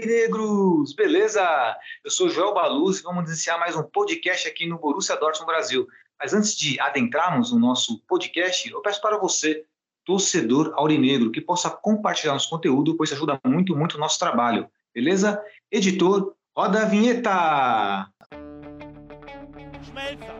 aurinegros! Beleza? Eu sou Joel Baluz e vamos iniciar mais um podcast aqui no Borussia Dortmund Brasil. Mas antes de adentrarmos no nosso podcast, eu peço para você, torcedor aurinegro, que possa compartilhar nosso conteúdo, pois ajuda muito, muito o nosso trabalho. Beleza? Editor, roda a vinheta! Schmelzer,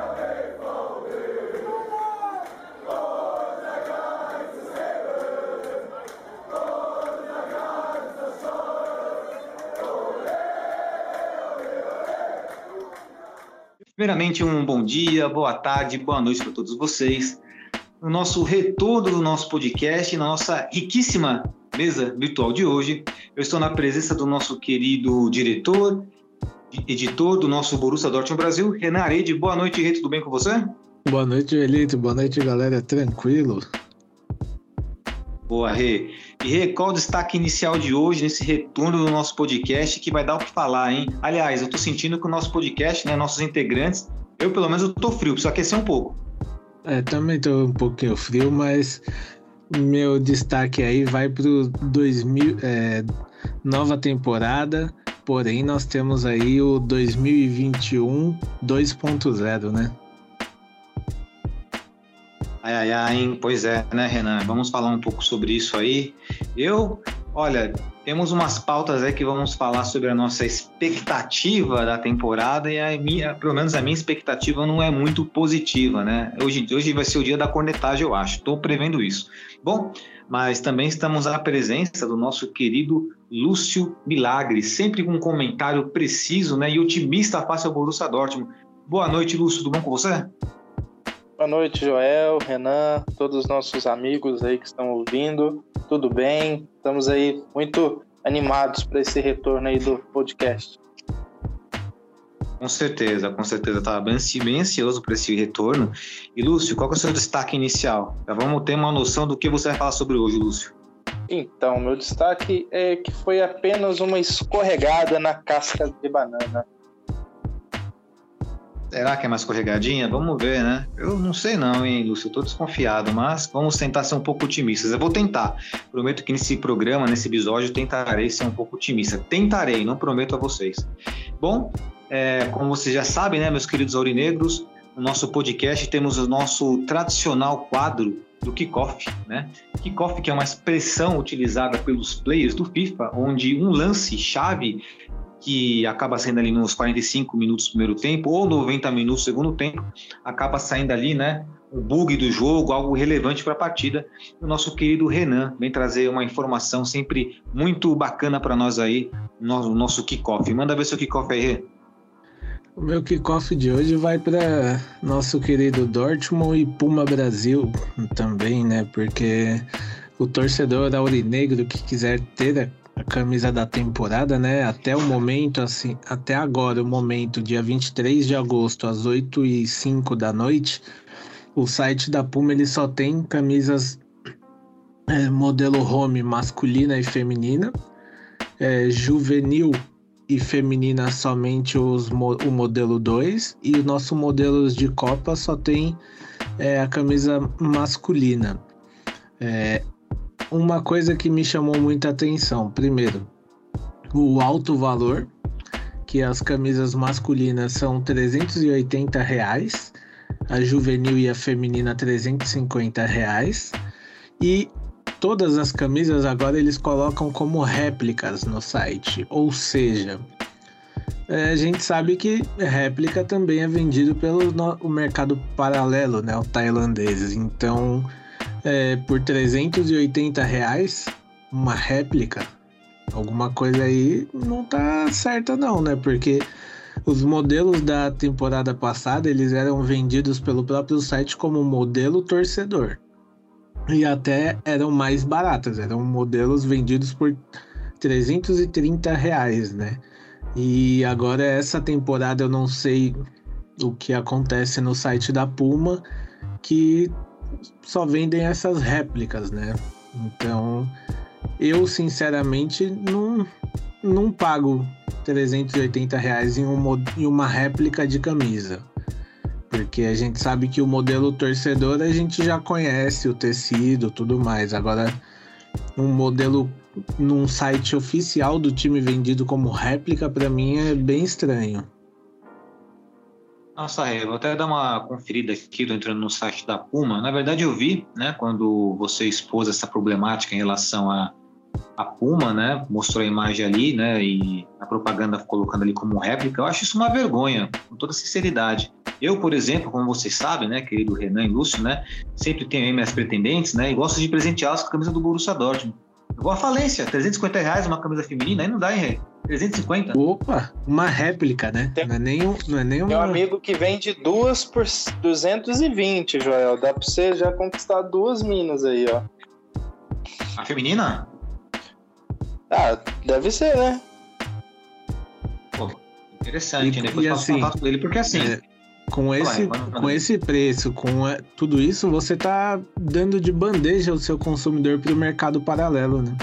Primeiramente, um bom dia, boa tarde, boa noite para todos vocês. No nosso retorno do nosso podcast, na nossa riquíssima mesa virtual de hoje, eu estou na presença do nosso querido diretor, editor do nosso Borussia Dortmund Brasil, Renan Arede. Boa noite, Rê, tudo bem com você? Boa noite, Elito. Boa noite, galera. Tranquilo? Boa, Rê. E qual o destaque inicial de hoje nesse retorno do nosso podcast que vai dar o que falar, hein? Aliás, eu tô sentindo que o nosso podcast, né, nossos integrantes, eu pelo menos eu tô frio, preciso aquecer um pouco. É, também tô um pouquinho frio, mas meu destaque aí vai pro 2000, é, nova temporada, porém nós temos aí o 2021 2.0, né? Ai, ai, ai, hein? Pois é, né, Renan? Vamos falar um pouco sobre isso aí. Eu, olha, temos umas pautas aí que vamos falar sobre a nossa expectativa da temporada e a minha, pelo menos a minha expectativa não é muito positiva, né? Hoje, hoje vai ser o dia da cornetagem, eu acho. Estou prevendo isso. Bom, mas também estamos à presença do nosso querido Lúcio Milagre, sempre com um comentário preciso, né, e otimista face ao Borussia Dortmund. Boa noite, Lúcio. Tudo bom com você? Boa noite, Joel, Renan, todos os nossos amigos aí que estão ouvindo. Tudo bem? Estamos aí muito animados para esse retorno aí do podcast. Com certeza, com certeza. Estava bem, bem ansioso para esse retorno. E, Lúcio, qual é o seu destaque inicial? Já vamos ter uma noção do que você vai falar sobre hoje, Lúcio. Então, meu destaque é que foi apenas uma escorregada na casca de banana. Será que é mais escorregadinha? Vamos ver, né? Eu não sei não, hein, Lúcio? Eu tô desconfiado, mas vamos tentar ser um pouco otimistas. Eu vou tentar. Prometo que nesse programa, nesse episódio, tentarei ser um pouco otimista. Tentarei, não prometo a vocês. Bom, é, como vocês já sabem, né, meus queridos aurinegros, no nosso podcast temos o nosso tradicional quadro do kickoff, né? Kickoff que é uma expressão utilizada pelos players do FIFA, onde um lance chave que acaba saindo ali nos 45 minutos do primeiro tempo ou 90 minutos do segundo tempo, acaba saindo ali, né? O bug do jogo, algo relevante para a partida. O nosso querido Renan vem trazer uma informação sempre muito bacana para nós aí no nosso kickoff. Manda ver seu kickoff aí, Rê. O meu kickoff de hoje vai para nosso querido Dortmund e Puma Brasil também, né? Porque o torcedor aurinegro que quiser ter a a camisa da temporada, né? Até o momento, assim, até agora, o momento, dia 23 de agosto, às 8 e 05 da noite, o site da Puma ele só tem camisas é, modelo home masculina e feminina, é, juvenil e feminina somente os, o modelo 2, e o nosso modelos de Copa só tem é, a camisa masculina. É, uma coisa que me chamou muita atenção. Primeiro, o alto valor, que as camisas masculinas são 380 reais, a juvenil e a feminina 350 reais. E todas as camisas agora eles colocam como réplicas no site, ou seja, é, a gente sabe que réplica também é vendido pelo mercado paralelo, né, o tailandês. Então, é, por 380 reais, uma réplica, alguma coisa aí não tá certa não, né? Porque os modelos da temporada passada, eles eram vendidos pelo próprio site como modelo torcedor. E até eram mais baratos, eram modelos vendidos por 330 reais, né? E agora essa temporada eu não sei o que acontece no site da Puma, que só vendem essas réplicas, né? Então, eu sinceramente não, não pago 380 reais em, um, em uma réplica de camisa. Porque a gente sabe que o modelo torcedor a gente já conhece o tecido tudo mais. Agora, um modelo num site oficial do time vendido como réplica, para mim é bem estranho. Nossa, eu vou até dar uma conferida aqui, tô entrando no site da Puma. Na verdade, eu vi, né, quando você expôs essa problemática em relação a a Puma, né, mostrou a imagem ali, né, e a propaganda colocando ali como réplica, eu acho isso uma vergonha, com toda sinceridade. Eu, por exemplo, como vocês sabem, né, querido Renan e Lúcio, né, sempre tenho minhas pretendentes, né, e gosto de presenteá-las com a camisa do Borussia Dortmund. Eu vou à falência, 350 reais uma camisa feminina, aí não dá, hein, Rei? 350. Opa, uma réplica, né? Tem, não é nem, um, não é nem uma... Tem um amigo que vende duas por 220, Joel. Dá pra você já conquistar duas minas aí, ó. A feminina? Ah, deve ser, né? Pô, interessante, e, Depois e faço assim, contato com ele, porque assim. É, com esse, com esse preço, com a, tudo isso, você tá dando de bandeja o seu consumidor para o mercado paralelo, né?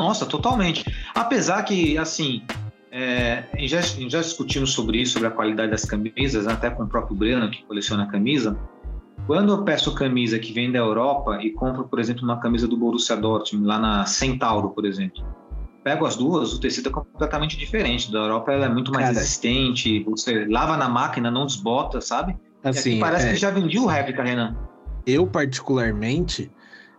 Nossa, totalmente. Apesar que, assim, é, já, já discutimos sobre isso, sobre a qualidade das camisas, até com o próprio Breno, que coleciona camisa. Quando eu peço camisa que vem da Europa e compro, por exemplo, uma camisa do Borussia Dortmund, lá na Centauro, por exemplo, pego as duas, o tecido é completamente diferente. Da Europa ela é muito mais Cara, resistente, você lava na máquina, não desbota, sabe? Assim, parece é... que já vendi o réplica, Renan. Eu, particularmente,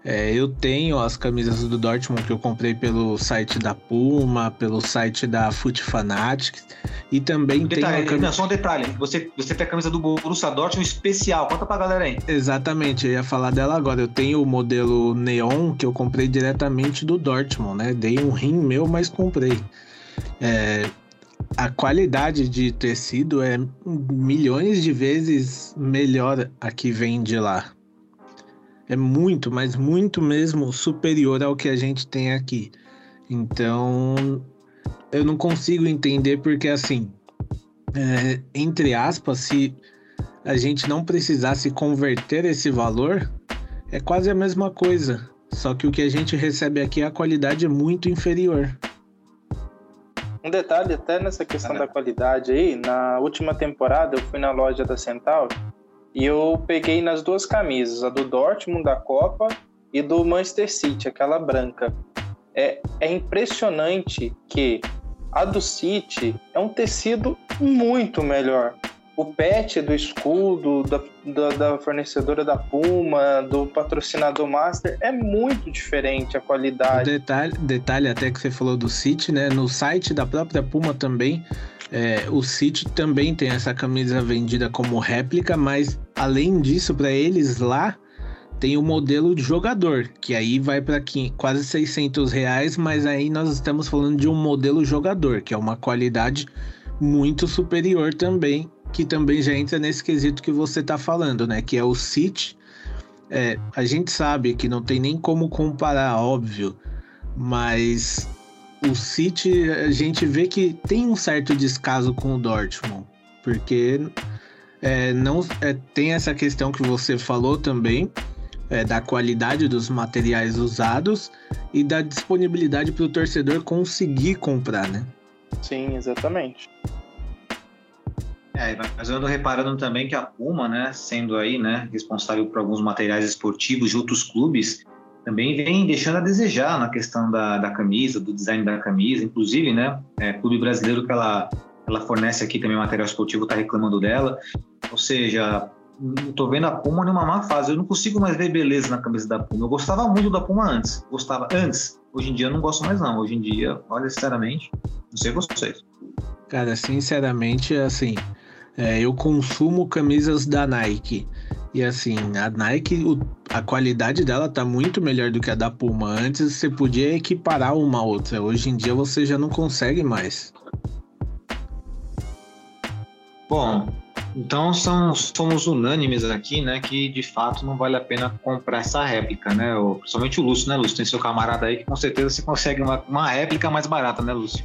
é, eu tenho as camisas do Dortmund que eu comprei pelo site da Puma, pelo site da Foot Fanatics e também um detalhe, tenho. Camisa... Não, só um detalhe: você, você tem a camisa do Borussia Dortmund especial. Conta pra galera aí. Exatamente, eu ia falar dela agora. Eu tenho o modelo Neon que eu comprei diretamente do Dortmund, né? Dei um rim meu, mas comprei. É, a qualidade de tecido é milhões de vezes melhor a que vem de lá é muito, mas muito mesmo superior ao que a gente tem aqui. Então, eu não consigo entender porque, assim, é, entre aspas, se a gente não precisasse converter esse valor, é quase a mesma coisa. Só que o que a gente recebe aqui, a qualidade é muito inferior. Um detalhe até nessa questão da qualidade aí, na última temporada eu fui na loja da Centauro e eu peguei nas duas camisas, a do Dortmund da Copa e do Manchester City, aquela branca. É, é impressionante que a do City é um tecido muito melhor. O pet do escudo, da, da, da, fornecedora da Puma, do patrocinador Master, é muito diferente a qualidade. Detalhe, detalhe até que você falou do City, né? No site da própria Puma também é, o City também tem essa camisa vendida como réplica, mas além disso, para eles lá tem o modelo de jogador, que aí vai para quase 600 reais, mas aí nós estamos falando de um modelo jogador, que é uma qualidade muito superior também, que também já entra nesse quesito que você está falando, né? Que é o City. É, a gente sabe que não tem nem como comparar, óbvio, mas o City, a gente vê que tem um certo descaso com o Dortmund, porque é, não é, tem essa questão que você falou também é, da qualidade dos materiais usados e da disponibilidade para o torcedor conseguir comprar, né? Sim, exatamente. É, mas eu ando reparando também que a Puma, né, sendo aí, né, responsável por alguns materiais esportivos de outros clubes, também vem deixando a desejar na questão da, da camisa, do design da camisa, inclusive, né, é, clube brasileiro que ela, ela fornece aqui também material esportivo está reclamando dela, ou seja, estou vendo a Puma numa má fase, eu não consigo mais ver beleza na camisa da Puma, eu gostava muito da Puma antes, gostava antes, hoje em dia eu não gosto mais não, hoje em dia, olha, sinceramente, não sei vocês. Cara, sinceramente, assim, é, eu consumo camisas da Nike, E assim, a Nike, o, a qualidade dela tá muito melhor do que a da Puma. Antes você podia equiparar uma a outra. Hoje em dia você já não consegue mais. Bom, então são, somos unânimes aqui, né? Que de fato não vale a pena comprar essa réplica, né? Principalmente o Lúcio, né, Lúcio? Tem seu camarada aí que com certeza você consegue uma, uma réplica mais barata, né, Lúcio?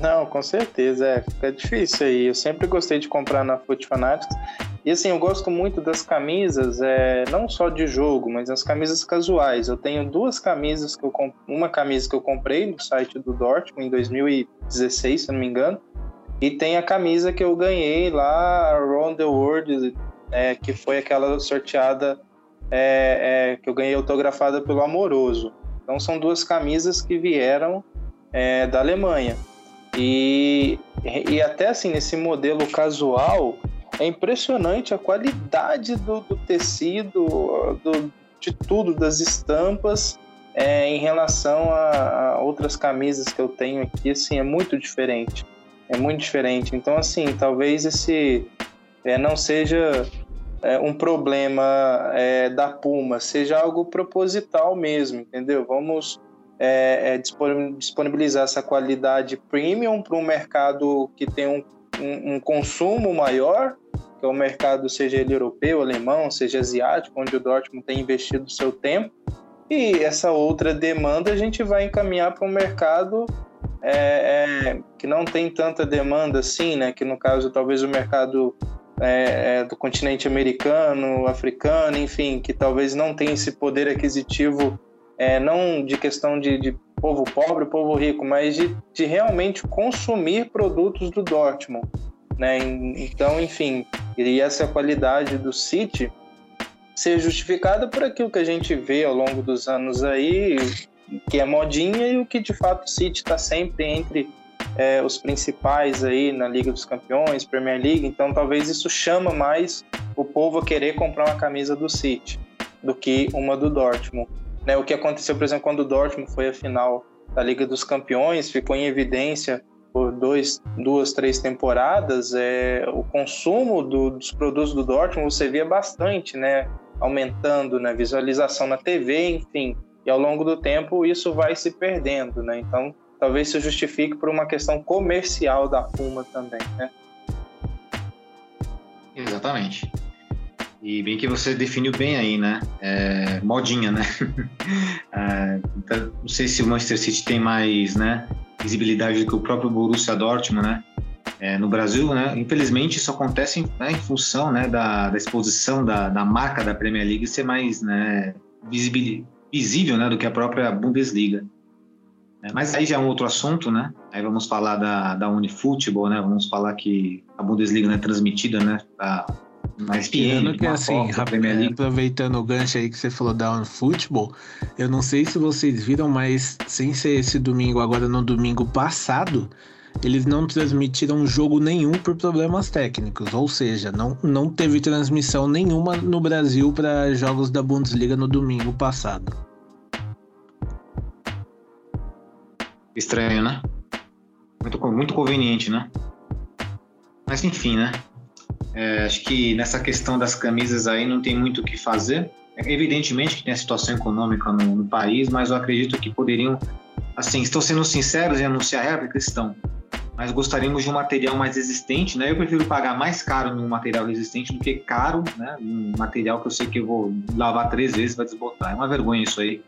Não, com certeza, é. Fica difícil aí. Eu sempre gostei de comprar na Foot Fanatics. E assim, eu gosto muito das camisas, é, não só de jogo, mas as camisas casuais. Eu tenho duas camisas que eu uma camisa que eu comprei no site do Dortmund em 2016, se não me engano, e tem a camisa que eu ganhei lá, Around the World, é, que foi aquela sorteada é, é, que eu ganhei autografada pelo Amoroso. Então são duas camisas que vieram é, da Alemanha. E, e até assim, nesse modelo casual, é impressionante a qualidade do, do tecido, do, de tudo, das estampas, é, em relação a, a, outras camisas que eu tenho aqui, assim, é muito diferente é muito diferente. Então, assim, talvez esse é, não seja é, um problema é, da Puma, seja algo proposital mesmo, entendeu? Vamos é, é, disponibilizar essa qualidade premium para um mercado que tem um, um, um, consumo maior, que é o mercado, seja ele europeu, alemão, seja asiático, onde o Dortmund tem investido seu tempo, e essa outra demanda a gente vai encaminhar para um mercado é, é, que não tem tanta demanda assim, né? Que no caso talvez o mercado é, é, do continente americano, africano, enfim, que talvez não tenha esse poder aquisitivo, é, não de questão de, de, povo pobre, povo rico, mas de, de realmente consumir produtos do Dortmund, né? Então, enfim, e essa qualidade do City ser justificada por aquilo que a gente vê ao longo dos anos aí, que é modinha e o que de fato o City está sempre entre é, os principais aí na Liga dos Campeões, Premier League, então talvez isso chama mais o povo a querer comprar uma camisa do City do que uma do Dortmund. Né, o que aconteceu, por exemplo, quando o Dortmund foi a final da Liga dos Campeões, ficou em evidência por dois, duas, três temporadas, é, o consumo do, dos produtos do Dortmund você via bastante, né, aumentando, né, visualização na TV, enfim, e ao longo do tempo isso vai se perdendo, né? Então, talvez se justifique por uma questão comercial da Puma também, né? Exatamente. E bem que você definiu bem aí, né? É, modinha, né? é, então, não sei se o Manchester City tem mais, né, visibilidade do que o próprio Borussia Dortmund, né? É, no Brasil, né? Infelizmente isso acontece em, né, em função, né, da, da exposição da, da marca da Premier League ser mais, né, visibil, visível né, do que a própria Bundesliga. É, mas aí já é um outro assunto, né? Aí vamos falar da, da Unifutebol, né? Vamos falar que a Bundesliga não é transmitida, né? Mais Tirando que assim, aproveitando o gancho aí que você falou da Unifutebol, eu não sei se vocês viram, mas sem ser esse domingo, agora no domingo passado, eles não transmitiram jogo nenhum por problemas técnicos, ou seja, não, não teve transmissão nenhuma no Brasil para jogos da Bundesliga no domingo passado. Estranho, né? Muito, muito conveniente, né? Mas enfim, né? É, acho que nessa questão das camisas aí não tem muito o que fazer. Evidentemente que tem a situação econômica no, no país, mas eu acredito que poderiam, assim, estão sendo sinceros em anunciar a réplica? Estão mas gostaríamos de um material mais resistente, né? Eu prefiro pagar mais caro num material resistente do que caro, né? Um material que eu sei que eu vou lavar três vezes vai desbotar. É uma vergonha isso aí.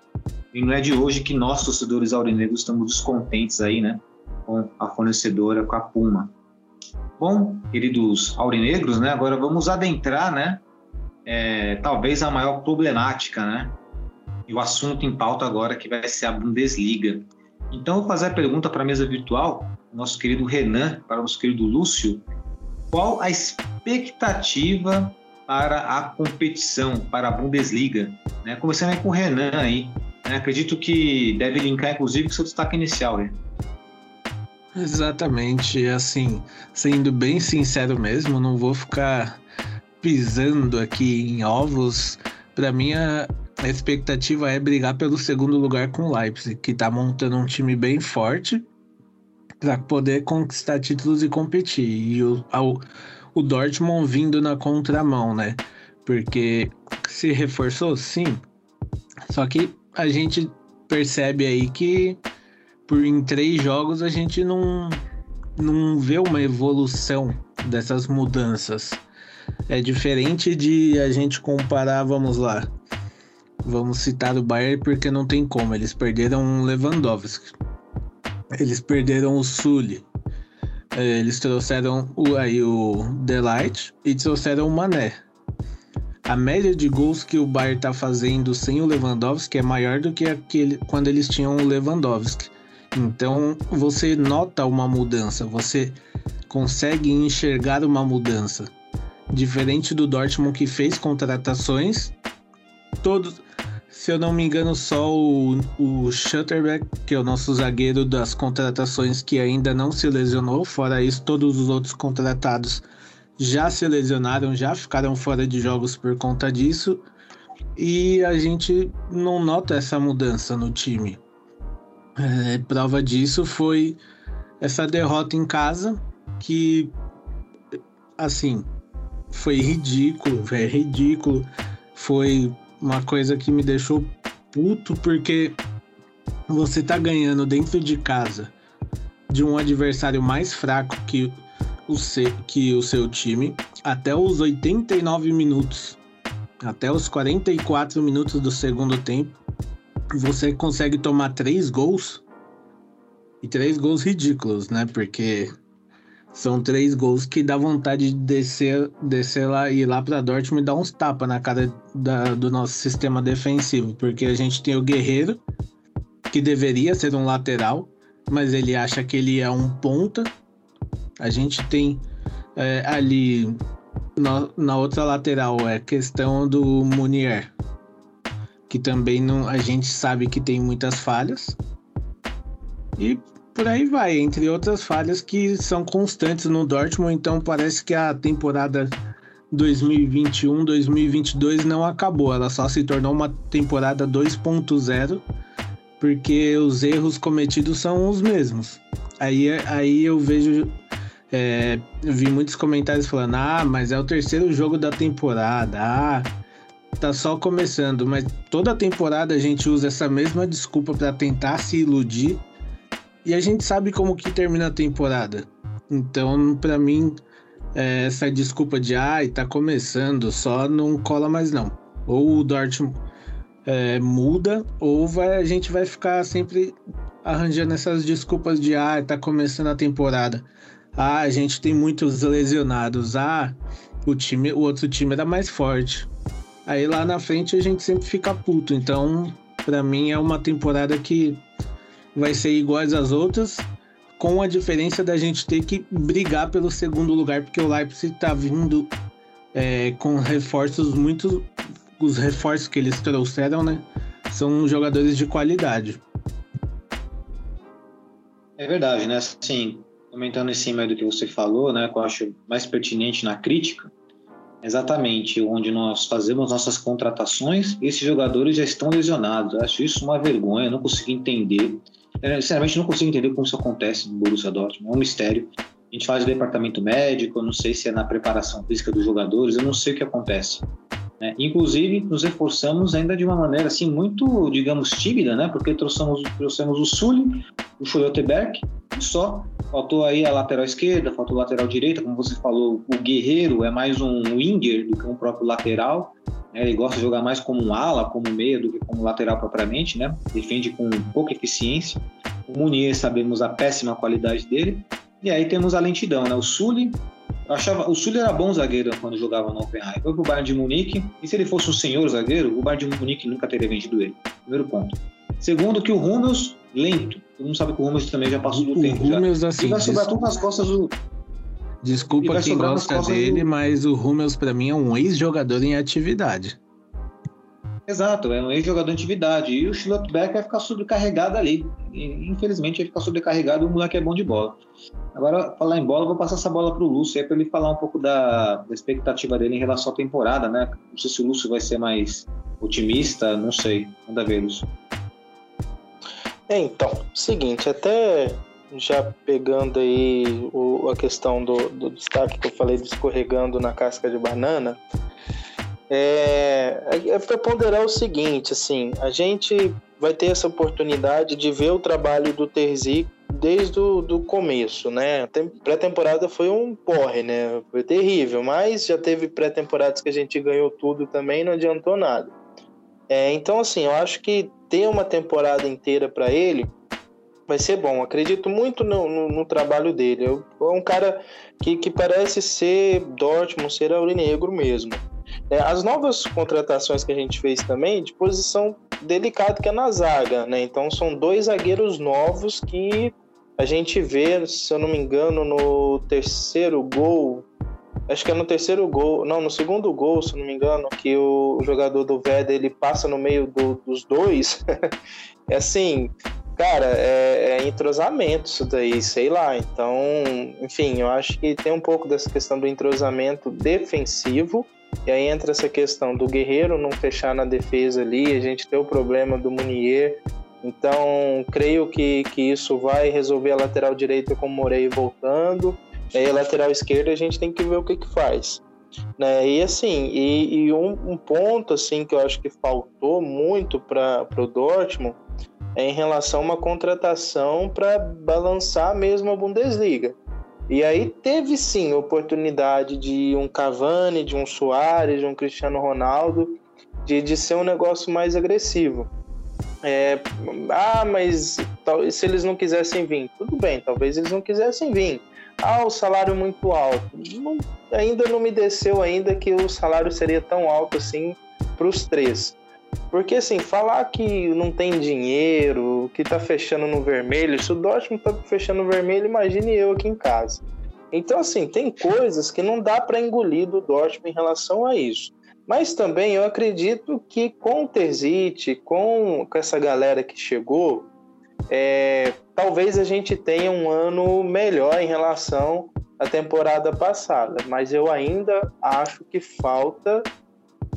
E não é de hoje que nós, torcedores aurinegros, estamos descontentes aí, né? Com a fornecedora, com a Puma. Bom, queridos aurinegros, né? Agora vamos adentrar, né? É, talvez a maior problemática, né? E o assunto em pauta agora que vai ser a Bundesliga. Então, eu vou fazer a pergunta para a mesa virtual nosso querido Renan, para o nosso querido Lúcio, qual a expectativa para a competição, para a Bundesliga? Né? Começando com o Renan aí. Né? Acredito que deve linkar, inclusive, com seu destaque inicial, né? Exatamente, assim, sendo bem sincero mesmo, não vou ficar pisando aqui em ovos. Para mim, a, expectativa é brigar pelo segundo lugar com o Leipzig, que está montando um time bem forte para poder conquistar títulos e competir. E o, ao, o Dortmund vindo na contramão, né? porque se reforçou, sim. Só que a gente percebe aí que por em três jogos a gente não, não vê uma evolução dessas mudanças. É diferente de a gente comparar, vamos lá. Vamos citar o Bayern porque não tem como. Eles perderam o Lewandowski. Eles perderam o Sully. É, eles trouxeram o, aí o Delight e trouxeram o Mané. A média de gols que o Bayern está fazendo sem o Lewandowski é maior do que aquele, quando eles tinham o Lewandowski. Então você nota uma mudança, você consegue enxergar uma mudança. Diferente do Dortmund que fez contratações, todos, se eu não me engano, só o, o Schutterbeck, que é o nosso zagueiro das contratações que ainda não se lesionou, fora isso, todos os outros contratados já se lesionaram, já ficaram fora de jogos por conta disso. E a gente não nota essa mudança no time. É, prova disso foi essa derrota em casa, que assim foi ridículo, é ridículo. Foi uma coisa que me deixou puto porque você tá ganhando dentro de casa de um adversário mais fraco que o, seu, que o seu time até os 89 minutos, até os 44 minutos do segundo tempo você consegue tomar três gols e três gols ridículos, né? Porque são três gols que dá vontade de descer, descer lá e ir lá para Dortmund e dar uns tapas na cara da, do nosso sistema defensivo, porque a gente tem o Guerreiro que deveria ser um lateral, mas ele acha que ele é um ponta. A gente tem é, ali na, na outra lateral é questão do Munier, que também não, a gente sabe que tem muitas falhas. E por aí vai, entre outras falhas que são constantes no Dortmund, então parece que a temporada 2021-2022 não acabou, ela só se tornou uma temporada 2.0, porque os erros cometidos são os mesmos. Aí, aí eu vejo, é, vi muitos comentários falando: ah, mas é o terceiro jogo da temporada, ah tá só começando, mas toda temporada a gente usa essa mesma desculpa para tentar se iludir e a gente sabe como que termina a temporada. Então, para mim, é, essa desculpa de ai, tá começando, só não cola mais não. Ou o Dortmund é, muda, ou vai, a gente vai ficar sempre arranjando essas desculpas de ah, tá começando a temporada. Ah, a gente tem muitos lesionados. Ah, o time, o outro time era mais forte. Aí lá na frente a gente sempre fica puto. Então, para mim é uma temporada que vai ser igual às outras, com a diferença da gente ter que brigar pelo segundo lugar, porque o Leipzig tá vindo é, com reforços muito. Os reforços que eles trouxeram, né? São jogadores de qualidade. É verdade, né? Assim, comentando em cima do que você falou, né? Que eu acho mais pertinente na crítica, Exatamente, onde nós fazemos nossas contratações, esses jogadores já estão lesionados. Eu acho isso uma vergonha, não consigo entender. Eu, sinceramente, não consigo entender como isso acontece no Borussia Dortmund, é um mistério. A gente faz o departamento médico, eu não sei se é na preparação física dos jogadores, eu não sei o que acontece. Né? Inclusive, nos reforçamos ainda de uma maneira assim muito, digamos, tímida, né? Porque trouxemos, trouxemos o Sully, o Schlotterberg, só. Faltou aí a lateral esquerda, faltou a lateral direita, como você falou, o Guerreiro é mais um winger do que um próprio lateral. Né? Ele gosta de jogar mais como um ala, como meia, do que como lateral propriamente, né? Defende com pouca eficiência. O Munier, sabemos a péssima qualidade dele. E aí temos a lentidão, né? O Sully, eu achava, o Sully era bom zagueiro quando jogava no Oppenheim. Foi pro Bayern de Munique, e se ele fosse um senhor zagueiro, o Bayern de Munique nunca teria vendido ele. Primeiro ponto. Segundo, que o Hummels, lento. Todo mundo sabe que o Hummels também já passou do o tempo. Hummels, já. assim, e vai sobrar tudo nas costas do... Desculpa quem gosta dele, do... mas o Hummels para mim é um ex-jogador em atividade. Exato, é um ex-jogador em atividade. E o Schlotterbeck vai ficar sobrecarregado ali. E, infelizmente vai ficar sobrecarregado, o moleque é bom de bola. Agora, falar em bola, vou passar essa bola para o Lúcio aí para ele falar um pouco da, da, expectativa dele em relação à temporada, né? Não sei se o Lúcio vai ser mais otimista, não sei. Manda ver, Lúcio. É, então, seguinte, até já pegando aí o, a questão do, do destaque que eu falei de escorregando na casca de banana, É, é para ponderar o seguinte, assim, a gente vai ter essa oportunidade de ver o trabalho do Terzi desde o do começo, né? Pré-temporada foi um porre, né? Foi terrível, mas já teve pré-temporadas que a gente ganhou tudo também, não adiantou nada. É, então, assim, eu acho que ter uma temporada inteira para ele vai ser bom. Acredito muito no, no, no trabalho dele. É um cara que, que parece ser Dortmund, ser aurinegro mesmo. É, as novas contratações que a gente fez também, de posição delicada, que é na zaga, né? Então são dois zagueiros novos que a gente vê, se eu não me engano, no terceiro gol. Acho que é no terceiro gol, não, no segundo gol, se não me engano, que o, jogador do Veda ele passa no meio do, dos dois. é assim, cara, é, é, entrosamento isso daí, sei lá. Então, enfim, eu acho que tem um pouco dessa questão do entrosamento defensivo e aí entra essa questão do Guerreiro não fechar na defesa ali, a gente tem o problema do Munier. Então, creio que, que isso vai resolver a lateral direita com o Morei voltando. Aí, a lateral esquerda, a gente tem que ver o que, que faz. Né? E assim, e, e um, um, ponto assim que eu acho que faltou muito para o Dortmund é em relação a uma contratação para balançar mesmo a Bundesliga. E aí teve sim oportunidade de um Cavani, de um Soares, de um Cristiano Ronaldo, de, de ser um negócio mais agressivo. É, ah, mas se eles não quisessem vir, tudo bem, talvez eles não quisessem vir. Ah, o salário muito alto. Não, ainda não me desceu ainda que o salário seria tão alto assim para os três. Porque assim, falar que não tem dinheiro, que tá fechando no vermelho, se o Dortmund tá fechando no vermelho, imagine eu aqui em casa. Então assim, tem coisas que não dá para engolir do Dortmund em relação a isso. Mas também eu acredito que com o Terzic, com, com essa galera que chegou, é, talvez a gente tenha um ano melhor em relação à temporada passada. Mas eu ainda acho que falta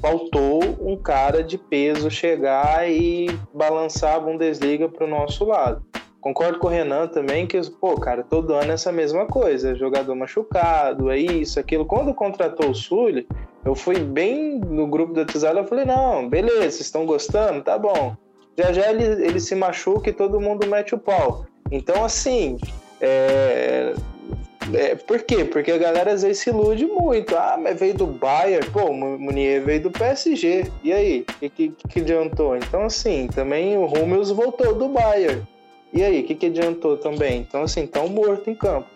faltou um cara de peso chegar e balançar a Bundesliga para o nosso lado. Concordo com o Renan também que, pô, cara, todo ano é essa mesma coisa, jogador machucado, é isso, aquilo. Quando contratou o Sully, eu fui bem no grupo da Tizala, eu falei, não, beleza, vocês estão gostando? Tá bom. Já já ele, ele se machuca e todo mundo mete o pau. Então, assim, é, é, por quê? Porque a galera às vezes se ilude muito. Ah, mas veio do Bayern. Pô, o Munier veio do PSG. E aí? O que, que, que, adiantou? Então, assim, também o Hummels voltou do Bayern. E aí? O que, que adiantou também? Então, assim, tão morto em campo.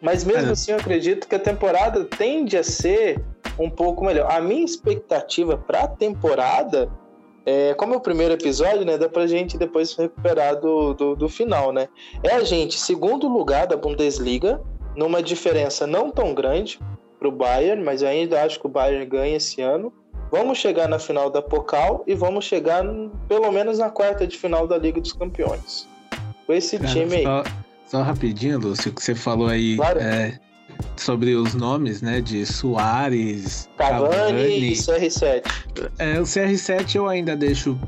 Mas mesmo é. assim, eu acredito que a temporada tende a ser um pouco melhor. A minha expectativa para a temporada, é, como é o primeiro episódio, né, dá pra gente depois recuperar do, do, do final, né? É a gente, segundo lugar da Bundesliga, numa diferença não tão grande para o Bayern, mas eu ainda acho que o Bayern ganha esse ano. Vamos chegar na final da Pokal e vamos chegar pelo menos na quarta de final da Liga dos Campeões. Com esse Cara, time aí. Só, só, rapidinho, Lúcio, que você falou aí claro. é, sobre os nomes, né? De Soares, Cavani, Cavani. e CR7. É, o CR7 eu ainda deixo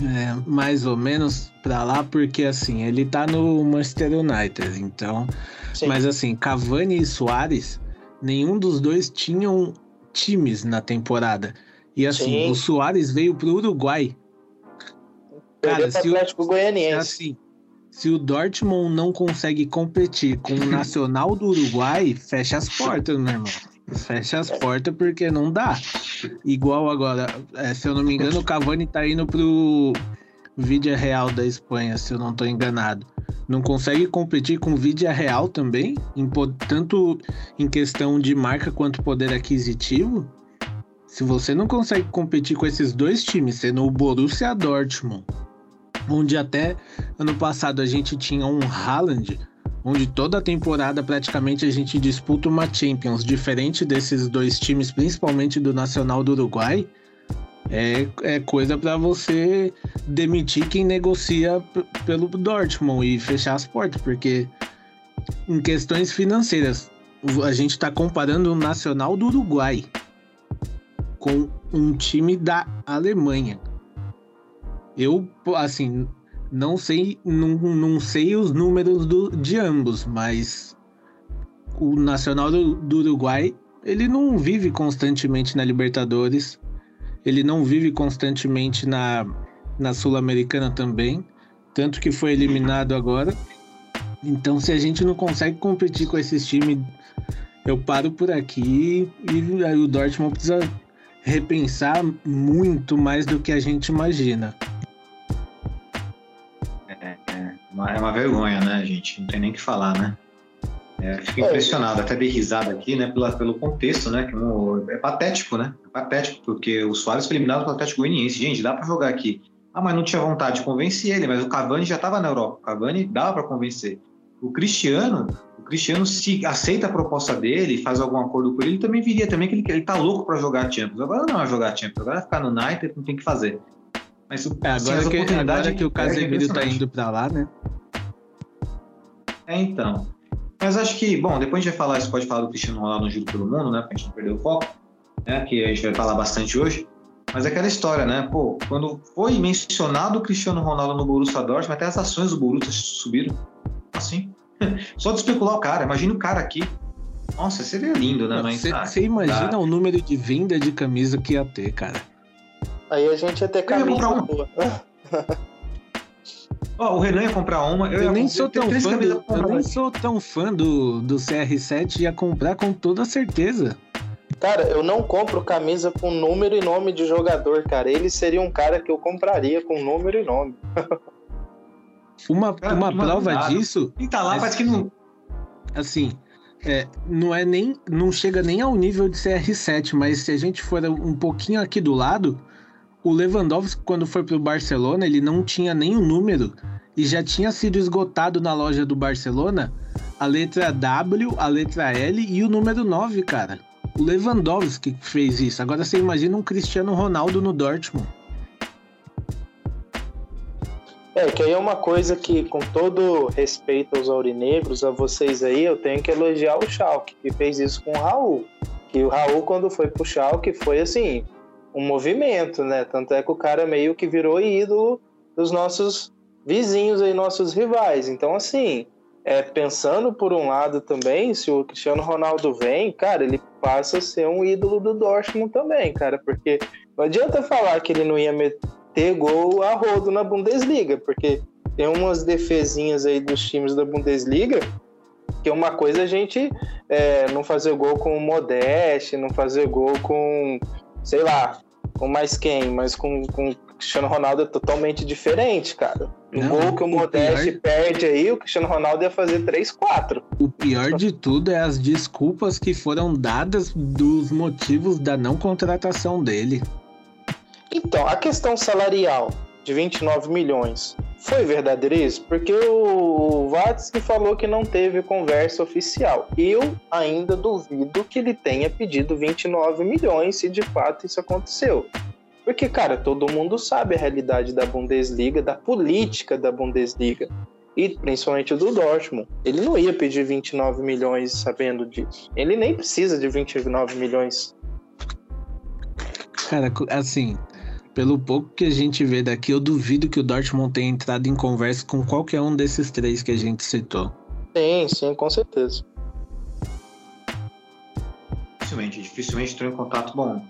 é, mais ou menos para lá, porque assim, ele tá no Manchester United, então. Sim. Mas assim, Cavani e Soares, nenhum dos dois tinham times na temporada. E assim, Sim. o Soares veio pro Uruguai. Cara, se o, Goianiense. assim, se o Dortmund não consegue competir com o Nacional do Uruguai, fecha as portas, meu irmão. Fecha as portas porque não dá. Igual agora, é, se eu não me engano, o Cavani tá indo pro Vídea Real da Espanha, se eu não tô enganado. Não consegue competir com Vídea Real também, em, tanto em questão de marca quanto poder aquisitivo. Se você não consegue competir com esses dois times, sendo o Borussia Dortmund, onde até ano passado a gente tinha um Haaland onde toda temporada praticamente a gente disputa uma Champions, diferente desses dois times, principalmente do Nacional do Uruguai, é, é coisa para você demitir quem negocia pelo Dortmund e fechar as portas, porque em questões financeiras, a gente está comparando o Nacional do Uruguai com um time da Alemanha. Eu, assim, não sei, não, não sei os números do, de ambos, mas o Nacional do, do Uruguai ele não vive constantemente na Libertadores, ele não vive constantemente na, na Sul-Americana também, tanto que foi eliminado agora. Então, se a gente não consegue competir com esses times, eu paro por aqui e o Dortmund precisa repensar muito mais do que a gente imagina. É, é uma vergonha, né, gente? Não tem nem o que falar, né? É, fico impressionado, até dei risada aqui, né, pela, pelo contexto, né, que é, é patético, né, é patético, porque o Soares foi eliminado pelo Atlético Goianiense, gente, dá para jogar aqui. Ah, mas não tinha vontade de convencer ele, mas o Cavani já estava na Europa, o Cavani dava para convencer. O Cristiano, o Cristiano se aceita a proposta dele, faz algum acordo com ele, ele também viria também que ele, ele tá louco para jogar Champions. Agora não é jogar Champions, agora é ficar no United, não tem que fazer. Mas é, agora, assim, que, agora que o Casemiro tá indo para lá, né? É, então. Mas acho que, bom, depois a gente vai falar, você pode falar do Cristiano Ronaldo no Giro pelo Mundo, né? Pra gente não perder o foco, né? Que a gente vai falar bastante hoje. Mas é aquela história, né? Pô, quando foi mencionado o Cristiano Ronaldo no Borussia Dortmund, até as ações do Borussia subiram. Assim. Só de especular o cara. Imagina o cara aqui. Nossa, seria lindo, né? Você ah, imagina tá. o número de venda de camisa que ia ter, cara. Aí a gente ia ter camisa. Eu ia comprar uma. Ó, o Renan ia comprar uma. Eu, eu nem, sou tão, fã do, eu nem sou tão fã do, do CR7 ia comprar com toda certeza. Cara, eu não compro camisa com número e nome de jogador, cara. Ele seria um cara que eu compraria com número e nome. uma cara, uma prova disso. E tá lá, é, parece que não. Assim, é, não é nem. Não chega nem ao nível de CR7, mas se a gente for um pouquinho aqui do lado, o Lewandowski, quando foi para o Barcelona, ele não tinha nem o número e já tinha sido esgotado na loja do Barcelona a letra W, a letra L e o número 9, cara. O Lewandowski fez isso. Agora você imagina um Cristiano Ronaldo no Dortmund. É, que aí é uma coisa que, com todo respeito aos aurinegros, a vocês aí, eu tenho que elogiar o Schalke, que fez isso com o Raul. Que o Raul, quando foi pro Schalke, foi assim, um movimento, né? Tanto é que o cara meio que virou ídolo dos nossos vizinhos aí, nossos rivais. Então, assim, é, pensando por um lado também, se o Cristiano Ronaldo vem, cara, ele passa a ser um ídolo do Dortmund também, cara, porque não adianta falar que ele não ia meter gol a rodo na Bundesliga, porque tem umas defesinhas aí dos times da Bundesliga que uma coisa é a gente é, não fazer gol com o Modeste, não fazer gol com sei lá, com mais quem, mas com, com Cristiano Ronaldo é totalmente diferente, cara. O Não, gol que o, o Modeste pior... perde aí, o Cristiano Ronaldo ia fazer 3, 4. O pior de tudo é as desculpas que foram dadas dos motivos da não contratação dele. Então, a questão salarial de 29 milhões foi verdadeiro isso? Porque o Vatsky falou que não teve conversa oficial. Eu ainda duvido que ele tenha pedido 29 milhões se de fato isso aconteceu. Porque, cara, todo mundo sabe a realidade da Bundesliga, da política da Bundesliga. E principalmente do Dortmund. Ele não ia pedir 29 milhões sabendo disso. Ele nem precisa de 29 milhões. Cara, assim, pelo pouco que a gente vê daqui, eu duvido que o Dortmund tenha entrado em conversa com qualquer um desses três que a gente citou. Sim, sim, com certeza. Dificilmente, dificilmente entrou em contato. Bom,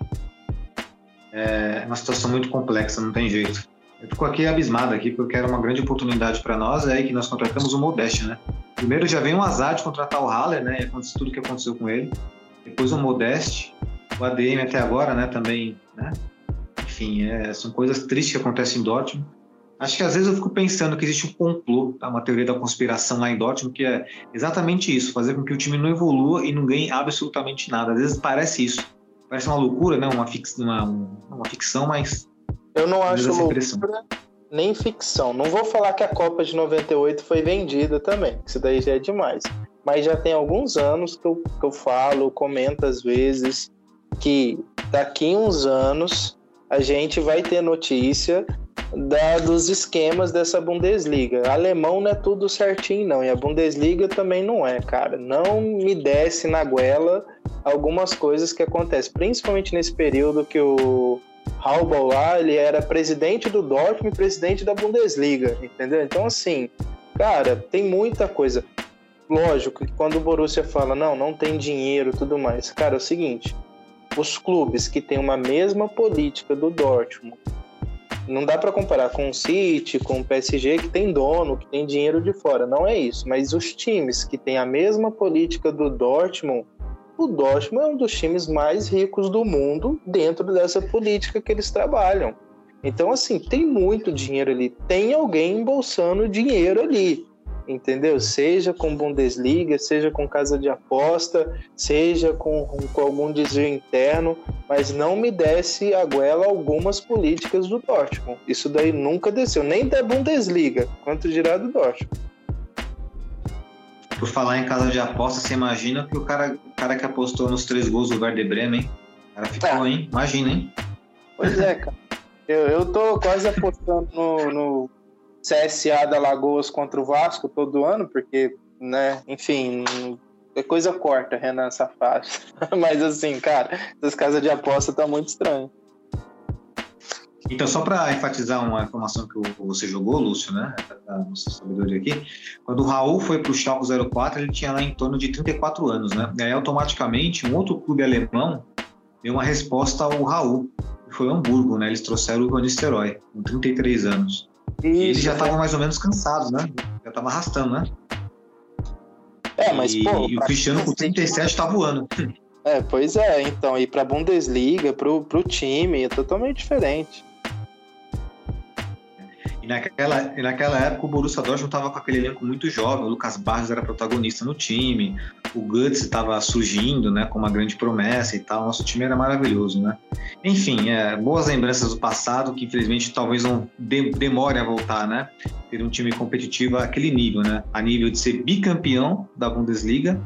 é uma situação muito complexa, não tem jeito. Eu fico aqui abismado aqui, porque era uma grande oportunidade para nós, é aí que nós contratamos o Modeste, né? Primeiro já veio um azar de contratar o Haller, né? E aconteceu tudo o que aconteceu com ele. Depois o Modeste, o ADM até agora, né? Também, né? Enfim, é, são coisas tristes que acontecem em Dortmund. Acho que às vezes eu fico pensando que existe um complô, tá? uma teoria da conspiração lá em Dortmund, que é exatamente isso, fazer com que o time não evolua e não ganhe absolutamente nada. Às vezes parece isso. Parece uma loucura, né? Uma, fix, uma, uma ficção, mas. Eu não acho loucura nem ficção. Não vou falar que a Copa de 98 foi vendida também, isso daí já é demais. Mas já tem alguns anos que eu, que eu falo, comento às vezes, que daqui uns anos a gente vai ter notícia da, dos esquemas dessa Bundesliga. Alemão não é tudo certinho, não. E a Bundesliga também não é, cara. Não me desce na goela algumas coisas que acontecem, principalmente nesse período que o Halbau lá, ele era presidente do Dortmund e presidente da Bundesliga, entendeu? Então, assim, cara, tem muita coisa. lógico que quando o Borussia fala, não, não tem dinheiro tudo mais, cara, é o seguinte, os clubes que têm uma mesma política do Dortmund, não dá para comparar com o City, com o PSG, que tem dono, que tem dinheiro de fora, não é isso, mas os times que têm a mesma política do Dortmund, o Dortmund é um dos times mais ricos do mundo dentro dessa política que eles trabalham. Então, assim, tem muito dinheiro ali, tem alguém embolsando dinheiro ali entendeu? Seja com Bundesliga, seja com casa de aposta, seja com, com algum desvio interno, mas não me desce a goela algumas políticas do Dortmund. Isso daí nunca desceu, nem da Bundesliga, quanto dirá do Dortmund. Por falar em casa de aposta, você imagina que o cara, o cara que apostou nos três gols do Werder Bremen, hein? O cara ficou, ah. hein? Imagina, hein? Pois é, cara. Eu, eu tô quase apostando no, no CSA da Lagoas contra o Vasco todo ano, porque, né, enfim, é coisa corta, Renan Safado. Mas assim, cara, essas casas de aposta tá muito estranho. Então, só para enfatizar uma informação que você jogou, Lúcio, né? A nossa sabedoria aqui. Quando o Raul foi para o Schalke 04, ele tinha lá em torno de 34 anos, né? E aí, automaticamente, um outro clube alemão deu uma resposta ao Raul, que foi o Hamburgo, né? Eles trouxeram o Van Nistelrooy, com 33 anos. Isso, eles já estavam mais ou menos cansados, né? Já estavam arrastando, né? É, mas e, pô, e o Cristiano com 37 está voando. É, pois é, então, ir pra Bundesliga, pro, pro time, é totalmente diferente. E naquela, e naquela época o Borussia Dortmund estava com aquele elenco muito jovem, o Lucas Barros era protagonista no time, o Guts estava surgindo, né, com uma grande promessa e tal, nosso time era maravilhoso, né. Enfim, é, boas lembranças do passado que infelizmente talvez não de, demore a voltar, né, ter um time competitivo àquele nível, né, a nível de ser bicampeão da Bundesliga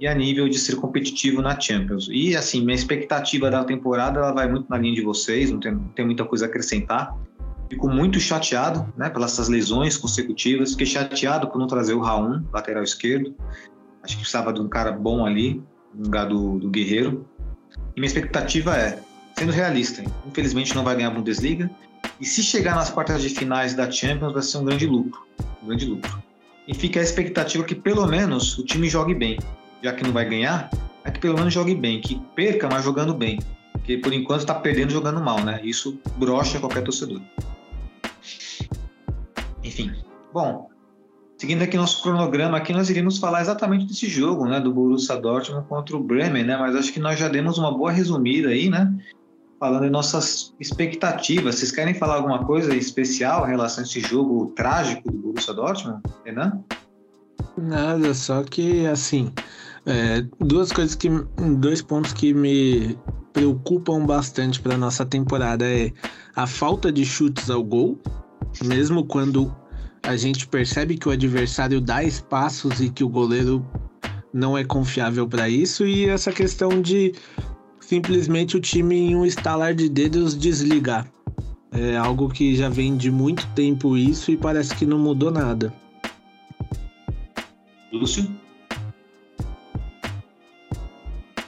e a nível de ser competitivo na Champions. E assim, minha expectativa da temporada ela vai muito na linha de vocês, não tem, não tem muita coisa a acrescentar. Fico muito chateado né, pelas essas lesões consecutivas. Fiquei chateado por não trazer o Raul, lateral esquerdo. Acho que precisava de um cara bom ali, no lugar do, do Guerreiro. E minha expectativa é, sendo realista, infelizmente não vai ganhar a Bundesliga. E se chegar nas quartas de finais da Champions, vai ser um grande lucro. Um grande lucro. E fica a expectativa que pelo menos o time jogue bem. Já que não vai ganhar, é que pelo menos jogue bem. Que perca, mas jogando bem. Porque por enquanto está perdendo jogando mal, né? Isso brocha qualquer torcedor. Enfim, bom, seguindo aqui nosso cronograma, aqui nós iríamos falar exatamente desse jogo, né, do Borussia Dortmund contra o Bremen, né, mas acho que nós já demos uma boa resumida aí, né, falando em nossas expectativas. Vocês querem falar alguma coisa especial em relação a esse jogo trágico do Borussia Dortmund, Renan? Nada, só que assim, é, duas coisas que, dois pontos que me preocupam bastante para nossa temporada é a falta de chutes ao gol, mesmo quando a gente percebe que o adversário dá espaços e que o goleiro não é confiável para isso, e essa questão de simplesmente o time em um estalar de dedos desligar. É algo que já vem de muito tempo isso e parece que não mudou nada. Lúcio?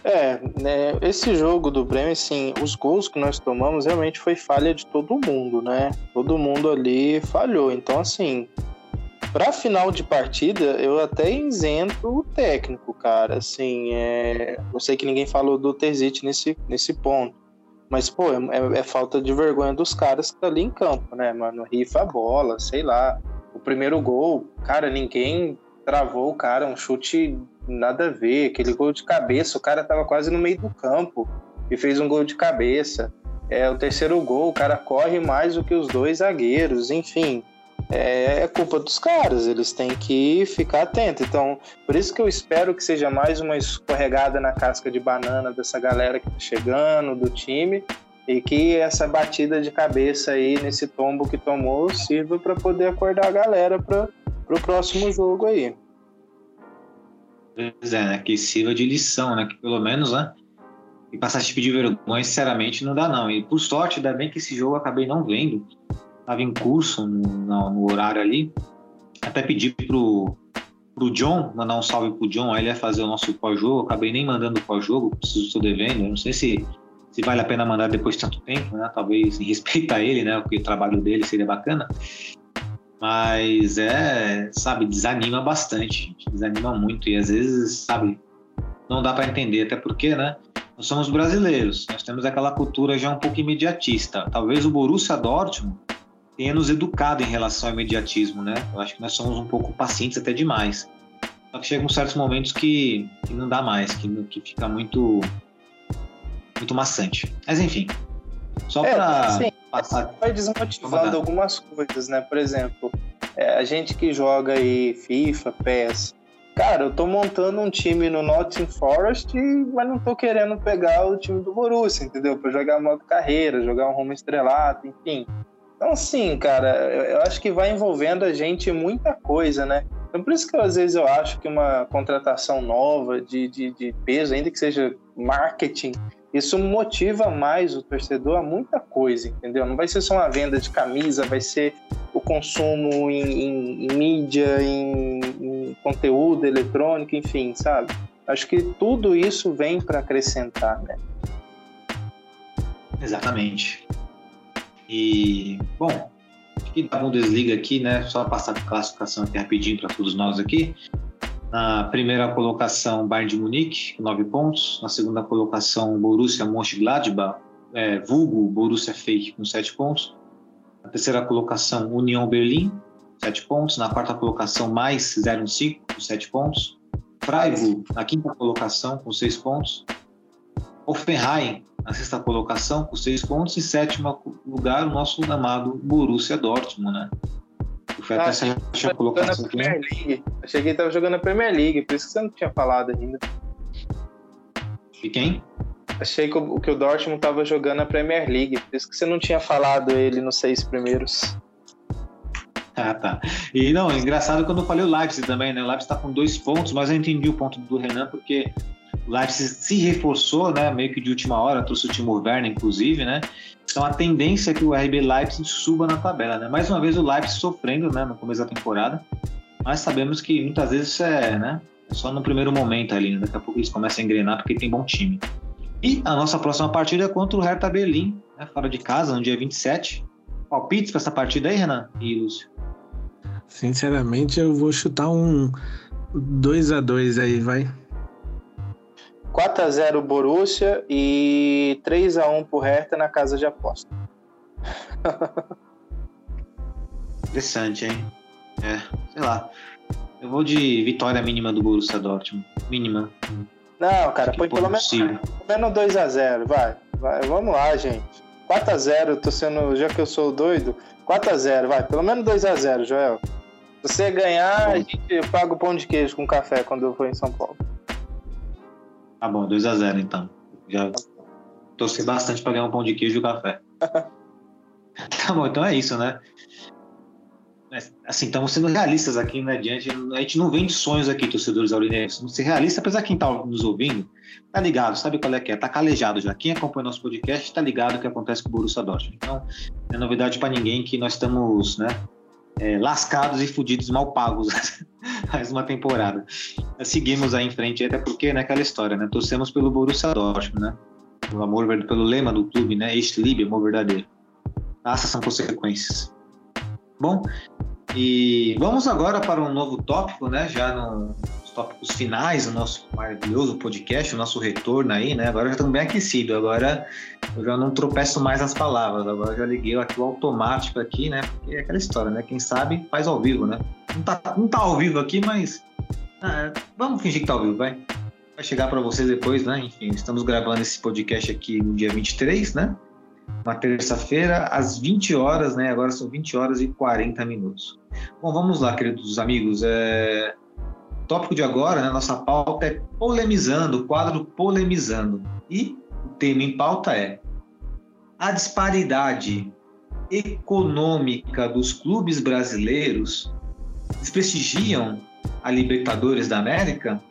É, né, esse jogo do Bremen, assim, os gols que nós tomamos realmente foi falha de todo mundo, né? Todo mundo ali falhou. Então, assim, para final de partida, eu até isento o técnico, cara. Assim, é... eu sei que ninguém falou do Terzic nesse, nesse ponto. Mas, pô, é, é, é, falta de vergonha dos caras que tá ali em campo, né, mano? Rifa a bola, sei lá. O primeiro gol, cara, ninguém travou o cara, um chute nada a ver. Aquele gol de cabeça, o cara tava quase no meio do campo e fez um gol de cabeça. É o terceiro gol, o cara corre mais do que os dois zagueiros, enfim. É, é culpa dos caras, eles têm que ficar atentos. Então, por isso que eu espero que seja mais uma escorregada na casca de banana dessa galera que tá chegando, do time, e que essa batida de cabeça aí nesse tombo que tomou sirva para poder acordar a galera para o próximo jogo aí. Pois é, né? Que sirva de lição, né? Que pelo menos, né? E passar esse tipo de vergonha, sinceramente, não dá não. E por sorte, ainda bem que esse jogo eu acabei não vendo. Tava em curso no, no, no horário ali. Até pedi pro, pro John, mandar um salve pro John, aí ele ia fazer o nosso pós-jogo. Acabei nem mandando pós-jogo, preciso estou devendo. Eu não sei se, se vale a pena mandar depois de tanto tempo, né? Talvez em respeito a ele, né? Porque o trabalho dele seria bacana. Mas é, sabe, desanima bastante, desanima muito e às vezes, sabe, não dá para entender, até porque, né? Nós somos brasileiros, nós temos aquela cultura já um pouco imediatista. Talvez o Borussia Dortmund tenha nos educado em relação ao imediatismo, né? Eu acho que nós somos um pouco pacientes até demais. Só que chegam certos momentos que, que não dá mais, que, que fica muito muito maçante. Mas enfim, só é, para assim, passar. Vai desmotivando algumas coisas, né? Por exemplo, é, a gente que joga aí FIFA, PES. Cara, eu tô montando um time no Nottingham Forest, mas não tô querendo pegar o time do Borussia, entendeu? Para jogar modo carreira, jogar um rumo estrelado, enfim. Então, sim, cara, eu acho que vai envolvendo a gente muita coisa, né? Então, por isso que às vezes eu acho que uma contratação nova de, de, de peso, ainda que seja marketing, isso motiva mais o torcedor a muita coisa, entendeu? Não vai ser só uma venda de camisa, vai ser o consumo em, em, em mídia, em, em, conteúdo eletrônico, enfim, sabe? Acho que tudo isso vem para acrescentar, né? Exatamente. E, bom, acho que da Bundesliga aqui, né? Só passar a classificação aqui rapidinho para todos nós aqui. Na primeira colocação, Bayern de Munique, com 9 pontos. Na segunda colocação, Borussia Mönchengladbach, é, vulgo Borussia Fake, com 7 pontos. Na terceira colocação, União Berlim, 7 pontos. Na quarta colocação, mais 05, com 7 pontos. Freiburg, na quinta colocação, com 6 pontos. Hoffenheim, na sexta colocação, com 6 pontos. E sétimo lugar, o nosso amado Borussia Dortmund, né? Foi até essa tinha colocação aqui. League. Achei que ele tava jogando a Premier League, por isso que você não tinha falado ainda. E quem? Achei que o, que o Dortmund tava jogando a Premier League, por isso que você não tinha falado ele nos seis primeiros. Ah, tá. E não, engraçado quando eu falei o Leipzig também, né? O Leipzig tá com dois pontos, mas eu entendi o ponto do Renan, porque o Leipzig se reforçou, né? Meio que de última hora, trouxe o Timo Werner, inclusive, né? Então a tendência é que o RB Leipzig suba na tabela, né? Mais uma vez o Leipzig sofrendo, né, no começo da temporada, mas sabemos que muitas vezes isso é, né, é só no primeiro momento ali, né? daqui a pouco eles começam a engrenar porque tem bom time. E a nossa próxima partida é contra o Hertha Berlim, né, fora de casa, no dia 27. Palpites para essa partida aí, Renan e Lúcio? Sinceramente, eu vou chutar um 2 a 2 aí, vai. 4x0 Borussia e 3x1 pro Hertha na casa de aposta. Interessante, hein? É, sei lá. Eu vou de vitória mínima do Borussia Dortmund. Mínima. Não, cara, põe pelo menos, pelo menos 2x0, vai. vai. Vamos lá, gente. 4x0, tô sendo. Já que eu sou doido, 4x0, vai. Pelo menos 2x0, Joel. Se você ganhar, a gente paga o pão de queijo com café quando eu for em São Paulo. Tá bom, 2x0 então. Já torci bastante para ganhar um pão de queijo e um café. tá bom, então é isso, né? Assim, estamos sendo realistas aqui, né? Diante, a gente não vende sonhos aqui, torcedores aurinenses. Vamos ser realistas, apesar de quem está nos ouvindo, tá ligado, sabe qual é que é? Tá calejado já. Quem acompanha nosso podcast tá ligado o que acontece com o Borussia Dortmund. Então, não é novidade para ninguém que nós estamos, né? É, lascados e fudidos, mal pagos mais uma temporada. Seguimos aí em frente, até porque né, história, né? Torcemos pelo Borussia Dortmund, né? Pelo amor, pelo lema do clube, né? Este Liebe, amor verdadeiro. Essas são consequências. Bom, e vamos agora para um novo tópico, né? Já no, tópicos finais do nosso maravilhoso podcast, o nosso retorno aí, né? Agora já estamos bem aquecidos, agora eu já não tropeço mais nas palavras, agora já liguei aqui o automático aqui, né? Porque é aquela história, né? Quem sabe faz ao vivo, né? Não tá, não tá ao vivo aqui, mas ah, vamos fingir que tá ao vivo, vai. Vai chegar para vocês depois, né? Enfim, estamos gravando esse podcast aqui no dia 23, né? Uma terça-feira, às 20 horas, né? Agora são 20 horas e 40 minutos. Bom, vamos lá, queridos amigos. É tópico de agora, né, nossa pauta é polemizando, o quadro polemizando. E o tema em pauta é a disparidade econômica dos clubes brasileiros desprestigiam a Libertadores da América?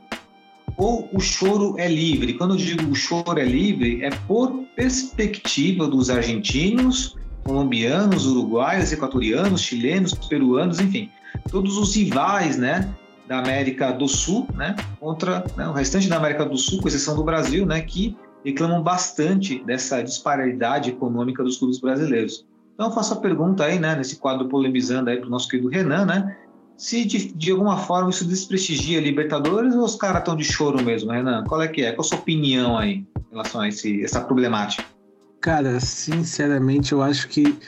Ou o choro é livre? Quando eu digo o choro é livre, é por perspectiva dos argentinos, colombianos, uruguaios, equatorianos, chilenos, peruanos, enfim, todos os rivais, né, da América do Sul, né, contra né, o restante da América do Sul, com exceção do Brasil, né, que reclamam bastante dessa disparidade econômica dos clubes brasileiros. Então eu faço a pergunta aí, né, nesse quadro polemizando aí para o nosso querido Renan, né? Se de, de alguma forma isso desprestigia Libertadores ou os caras estão de choro mesmo, Renan? Qual é que é? Qual a sua opinião aí em relação a esse, essa problemática? Cara, sinceramente, eu acho que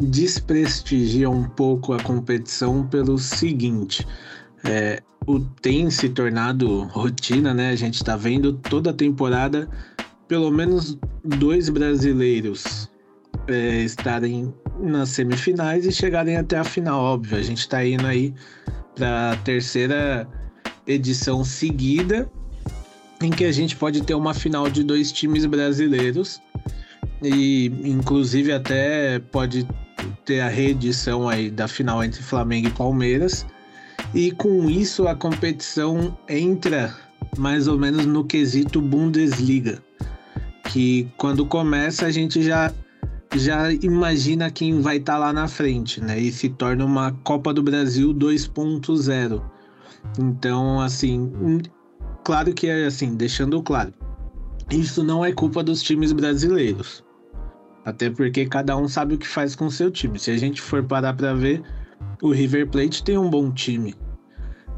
desprestigia um pouco a competição pelo seguinte. É, o tem se tornado rotina, né? A gente tá vendo toda a temporada pelo menos dois brasileiros é, estarem nas semifinais e chegarem até a final, óbvio. A gente está indo aí para a terceira edição seguida em que a gente pode ter uma final de dois times brasileiros e inclusive até pode ter a reedição aí da final entre Flamengo e Palmeiras. E com isso a competição entra mais ou menos no quesito Bundesliga, que quando começa a gente já já imagina quem vai estar tá lá na frente, né? E se torna uma Copa do Brasil 2.0. Então, assim, claro que é assim, deixando claro, isso não é culpa dos times brasileiros. Até porque cada um sabe o que faz com o seu time. Se a gente for parar para ver, o River Plate tem um bom time.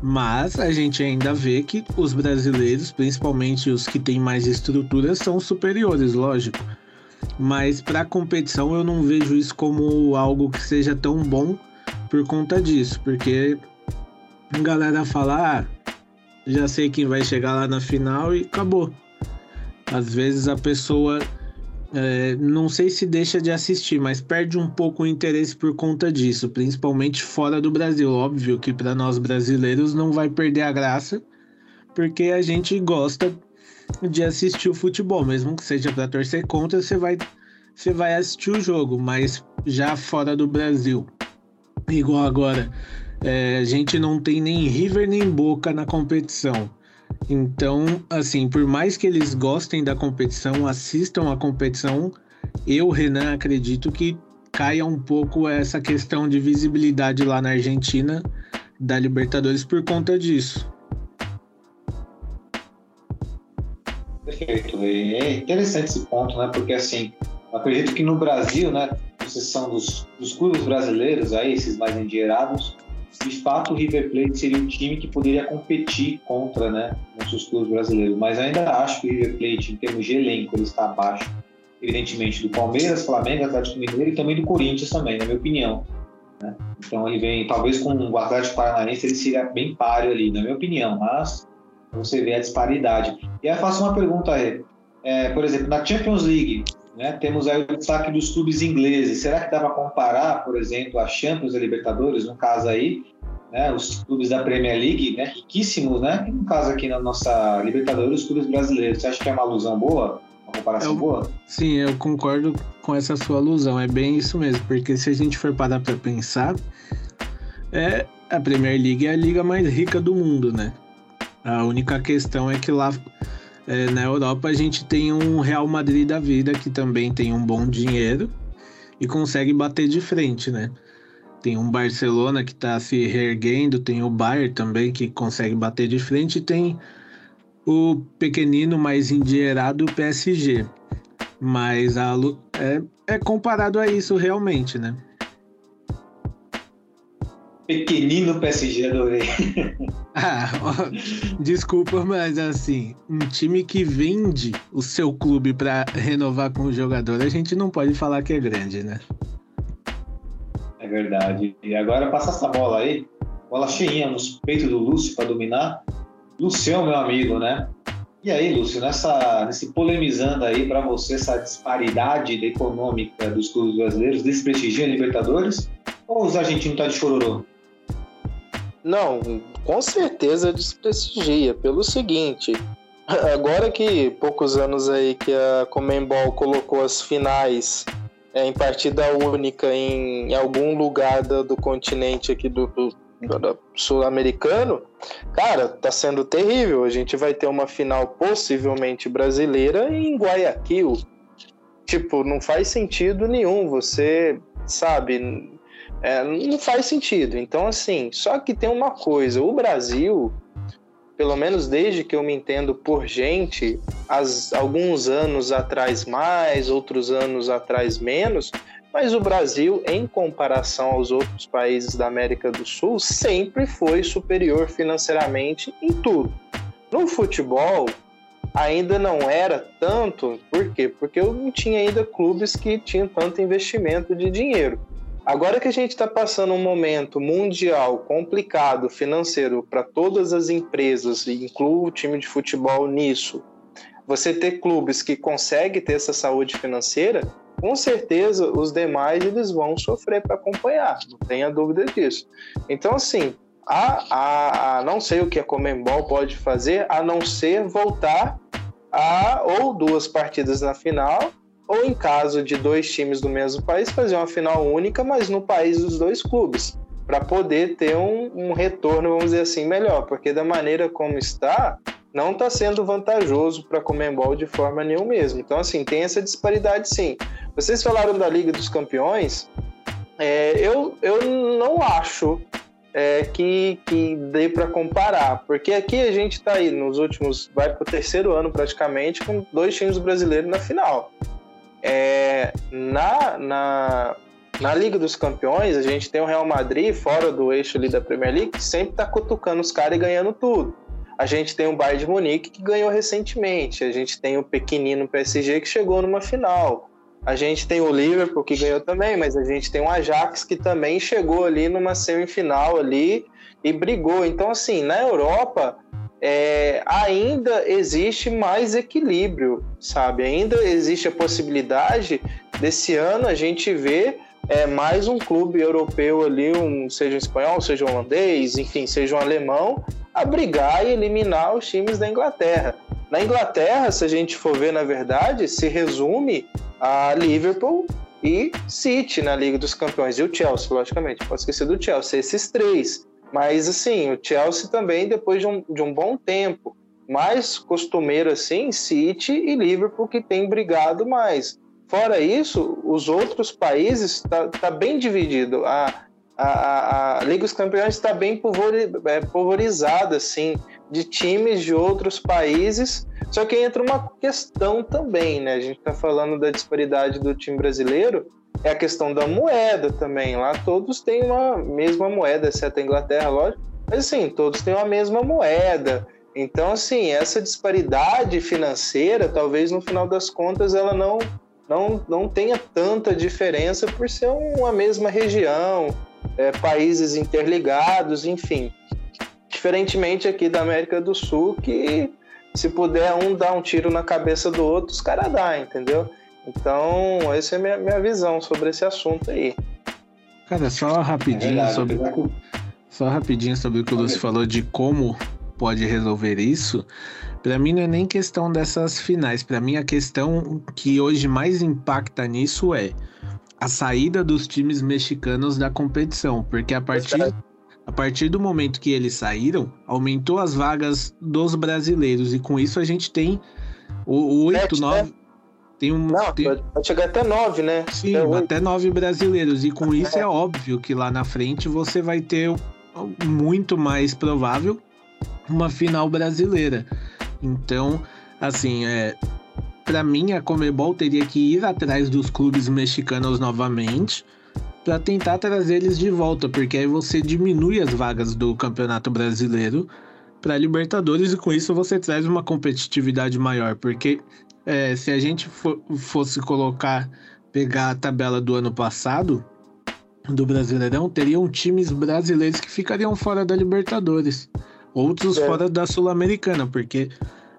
Mas a gente ainda vê que os brasileiros, principalmente os que têm mais estrutura, são superiores, lógico. Mas para competição eu não vejo isso como algo que seja tão bom por conta disso, porque a galera fala, ah, já sei quem vai chegar lá na final e acabou. Às vezes a pessoa é, não sei se deixa de assistir, mas perde um pouco o interesse por conta disso, principalmente fora do Brasil. Óbvio que para nós brasileiros não vai perder a graça, porque a gente gosta de assistir o futebol, mesmo que seja para torcer contra, você vai, você vai assistir o jogo, mas já fora do Brasil, igual agora, é, a gente não tem nem River nem Boca na competição. Então, assim, por mais que eles gostem da competição, assistam a competição, eu, Renan, acredito que caia um pouco essa questão de visibilidade lá na Argentina da Libertadores por conta disso. Perfeito. É interessante esse ponto, né? Porque assim, acredito que no Brasil, né, exceção dos, dos clubes brasileiros aí, esses mais endinheirados, de fato o River Plate seria um time que poderia competir contra né, nossos clubes brasileiros. Mas ainda acho que o River Plate, em termos de elenco, ele está abaixo, evidentemente, do Palmeiras, Flamengo, Atlético Mineiro e também do Corinthians também, na minha opinião. Né? Então ele vem, talvez com o Atlético Paranaense ele seria bem páreo ali, na minha opinião, mas você vê a disparidade. E aí eu faço uma pergunta aí. É, por exemplo, na Champions League, né, temos aí o destaque dos clubes ingleses. Será que dá para comparar, por exemplo, a Champions e a Libertadores, no caso aí, né, os clubes da Premier League, né, riquíssimos, né? E no caso aqui na nossa Libertadores, os clubes brasileiros. Você acha que é uma alusão boa? Uma comparação eu, boa? Sim, eu concordo com essa sua alusão. É bem isso mesmo, porque se a gente for parar para pensar, é a Premier League é a liga mais rica do mundo, né? A única questão é que lá é, na Europa a gente tem um Real Madrid da vida que também tem um bom dinheiro e consegue bater de frente, né? Tem um Barcelona que está se reerguendo, tem o Bayern também que consegue bater de frente e tem o pequenino mais endinheirado PSG. Mas a, é, é comparado a isso realmente, né? Pequenino PSG, adorei. ah, ó, desculpa, mas assim, um time que vende o seu clube para renovar com o jogador, a gente não pode falar que é grande, né? É verdade. E agora passa essa bola aí, bola cheinha nos peitos do Lúcio para dominar. Lucião, meu amigo, né? E aí, Lúcio, nessa, nesse polemizando aí para você essa disparidade econômica dos clubes brasileiros, desprestigia a Libertadores? Ou os argentinos tá de chororô? Não, com certeza desprestigia. Pelo seguinte, agora que poucos anos aí que a Comembol colocou as finais é, em partida única em, algum lugar do, do continente aqui do, do, do sul-americano, cara, tá sendo terrível. A gente vai ter uma final possivelmente brasileira em Guayaquil. Tipo, não faz sentido nenhum. Você sabe, é, não faz sentido. Então, assim, só que tem uma coisa: o Brasil, pelo menos desde que eu me entendo por gente, as, alguns anos atrás mais, outros anos atrás menos, Mas o Brasil, em comparação aos outros países da América do Sul, sempre foi superior financeiramente em tudo. No futebol, ainda não era tanto, por quê? Porque eu não tinha ainda clubes que tinham tanto investimento de dinheiro. Agora que a gente está passando um momento mundial complicado financeiro para todas as empresas, e incluo o time de futebol nisso, você ter clubes que conseguem ter essa saúde financeira, com certeza os demais eles vão sofrer para acompanhar, não tenha dúvida disso. Então, assim, a, a, a, não sei o que a Comembol pode fazer, a não ser voltar a ou duas partidas na final, ou em caso de dois times do mesmo país, fazer uma final única, mas no país dos dois clubes, para poder ter um, um retorno, vamos dizer assim, melhor, porque da maneira como está, não está sendo vantajoso para a Comembol de forma nenhuma mesmo. Então, assim, tem essa disparidade sim. Vocês falaram da Liga dos Campeões, é, eu, eu não acho é, que, que dê para comparar, porque aqui a gente está aí nos últimos, vai para o terceiro ano praticamente, com dois times brasileiros na final. É, na, na, na Liga dos Campeões, a gente tem o Real Madrid, fora do eixo ali da Premier League, que sempre está cutucando os caras e ganhando tudo. A gente tem o Bayern de Munique, que ganhou recentemente. A gente tem o pequenino PSG, que chegou numa final. A gente tem o Liverpool, que ganhou também, mas a gente tem o Ajax, que também chegou ali numa semifinal ali e brigou. Então, assim, na Europa, é, ainda existe mais equilíbrio, sabe? Ainda existe a possibilidade desse ano a gente ver é, mais um clube europeu ali, um, seja um espanhol, seja um holandês, enfim, seja um alemão, a brigar e eliminar os times da Inglaterra. Na Inglaterra, se a gente for ver, na verdade, se resume a Liverpool e City na Liga dos Campeões. E o Chelsea, logicamente, pode esquecer do Chelsea, esses três. Mas, assim, o Chelsea também, depois de um, de um bom tempo, mais costumeiro assim, City e Liverpool que tem brigado mais. Fora isso, os outros países está tá bem dividido. A, a, a, Liga dos Campeões está bem é, pulverizada, assim, de times de outros países. Só que entra uma questão também, né? A gente está falando da disparidade do time brasileiro, é a questão da moeda também. Lá todos têm uma mesma moeda, exceto a Inglaterra, lógico. Mas assim, todos têm uma mesma moeda. Então, assim, essa disparidade financeira, talvez no final das contas, ela não, não, não tenha tanta diferença por ser uma mesma região, é, países interligados, enfim. Diferentemente aqui da América do Sul, que se puder um dar um tiro na cabeça do outro, os caras dão, entendeu? Então, essa é a minha, minha visão sobre esse assunto aí. Cara, só rapidinho é sobre. Só rapidinho sobre o que o Lúcio falou de como pode resolver isso. Para mim não é nem questão dessas finais. Para mim a questão que hoje mais impacta nisso é a saída dos times mexicanos da competição, porque a partir, a partir do momento que eles saíram, aumentou as vagas dos brasileiros e com isso a gente tem o oito, nove. Tem um, Não, tem... pode chegar até nove, né? Sim, até, até nove brasileiros. E com isso é. é óbvio que lá na frente você vai ter muito mais provável uma final brasileira. Então, assim, é, para mim, a Comebol teria que ir atrás dos clubes mexicanos novamente para tentar trazer eles de volta, porque aí você diminui as vagas do Campeonato Brasileiro para Libertadores e com isso você traz uma competitividade maior, porque é, se a gente for, fosse colocar, pegar a tabela do ano passado do Brasileirão, teriam times brasileiros que ficariam fora da Libertadores, outros é. fora da Sul-Americana, porque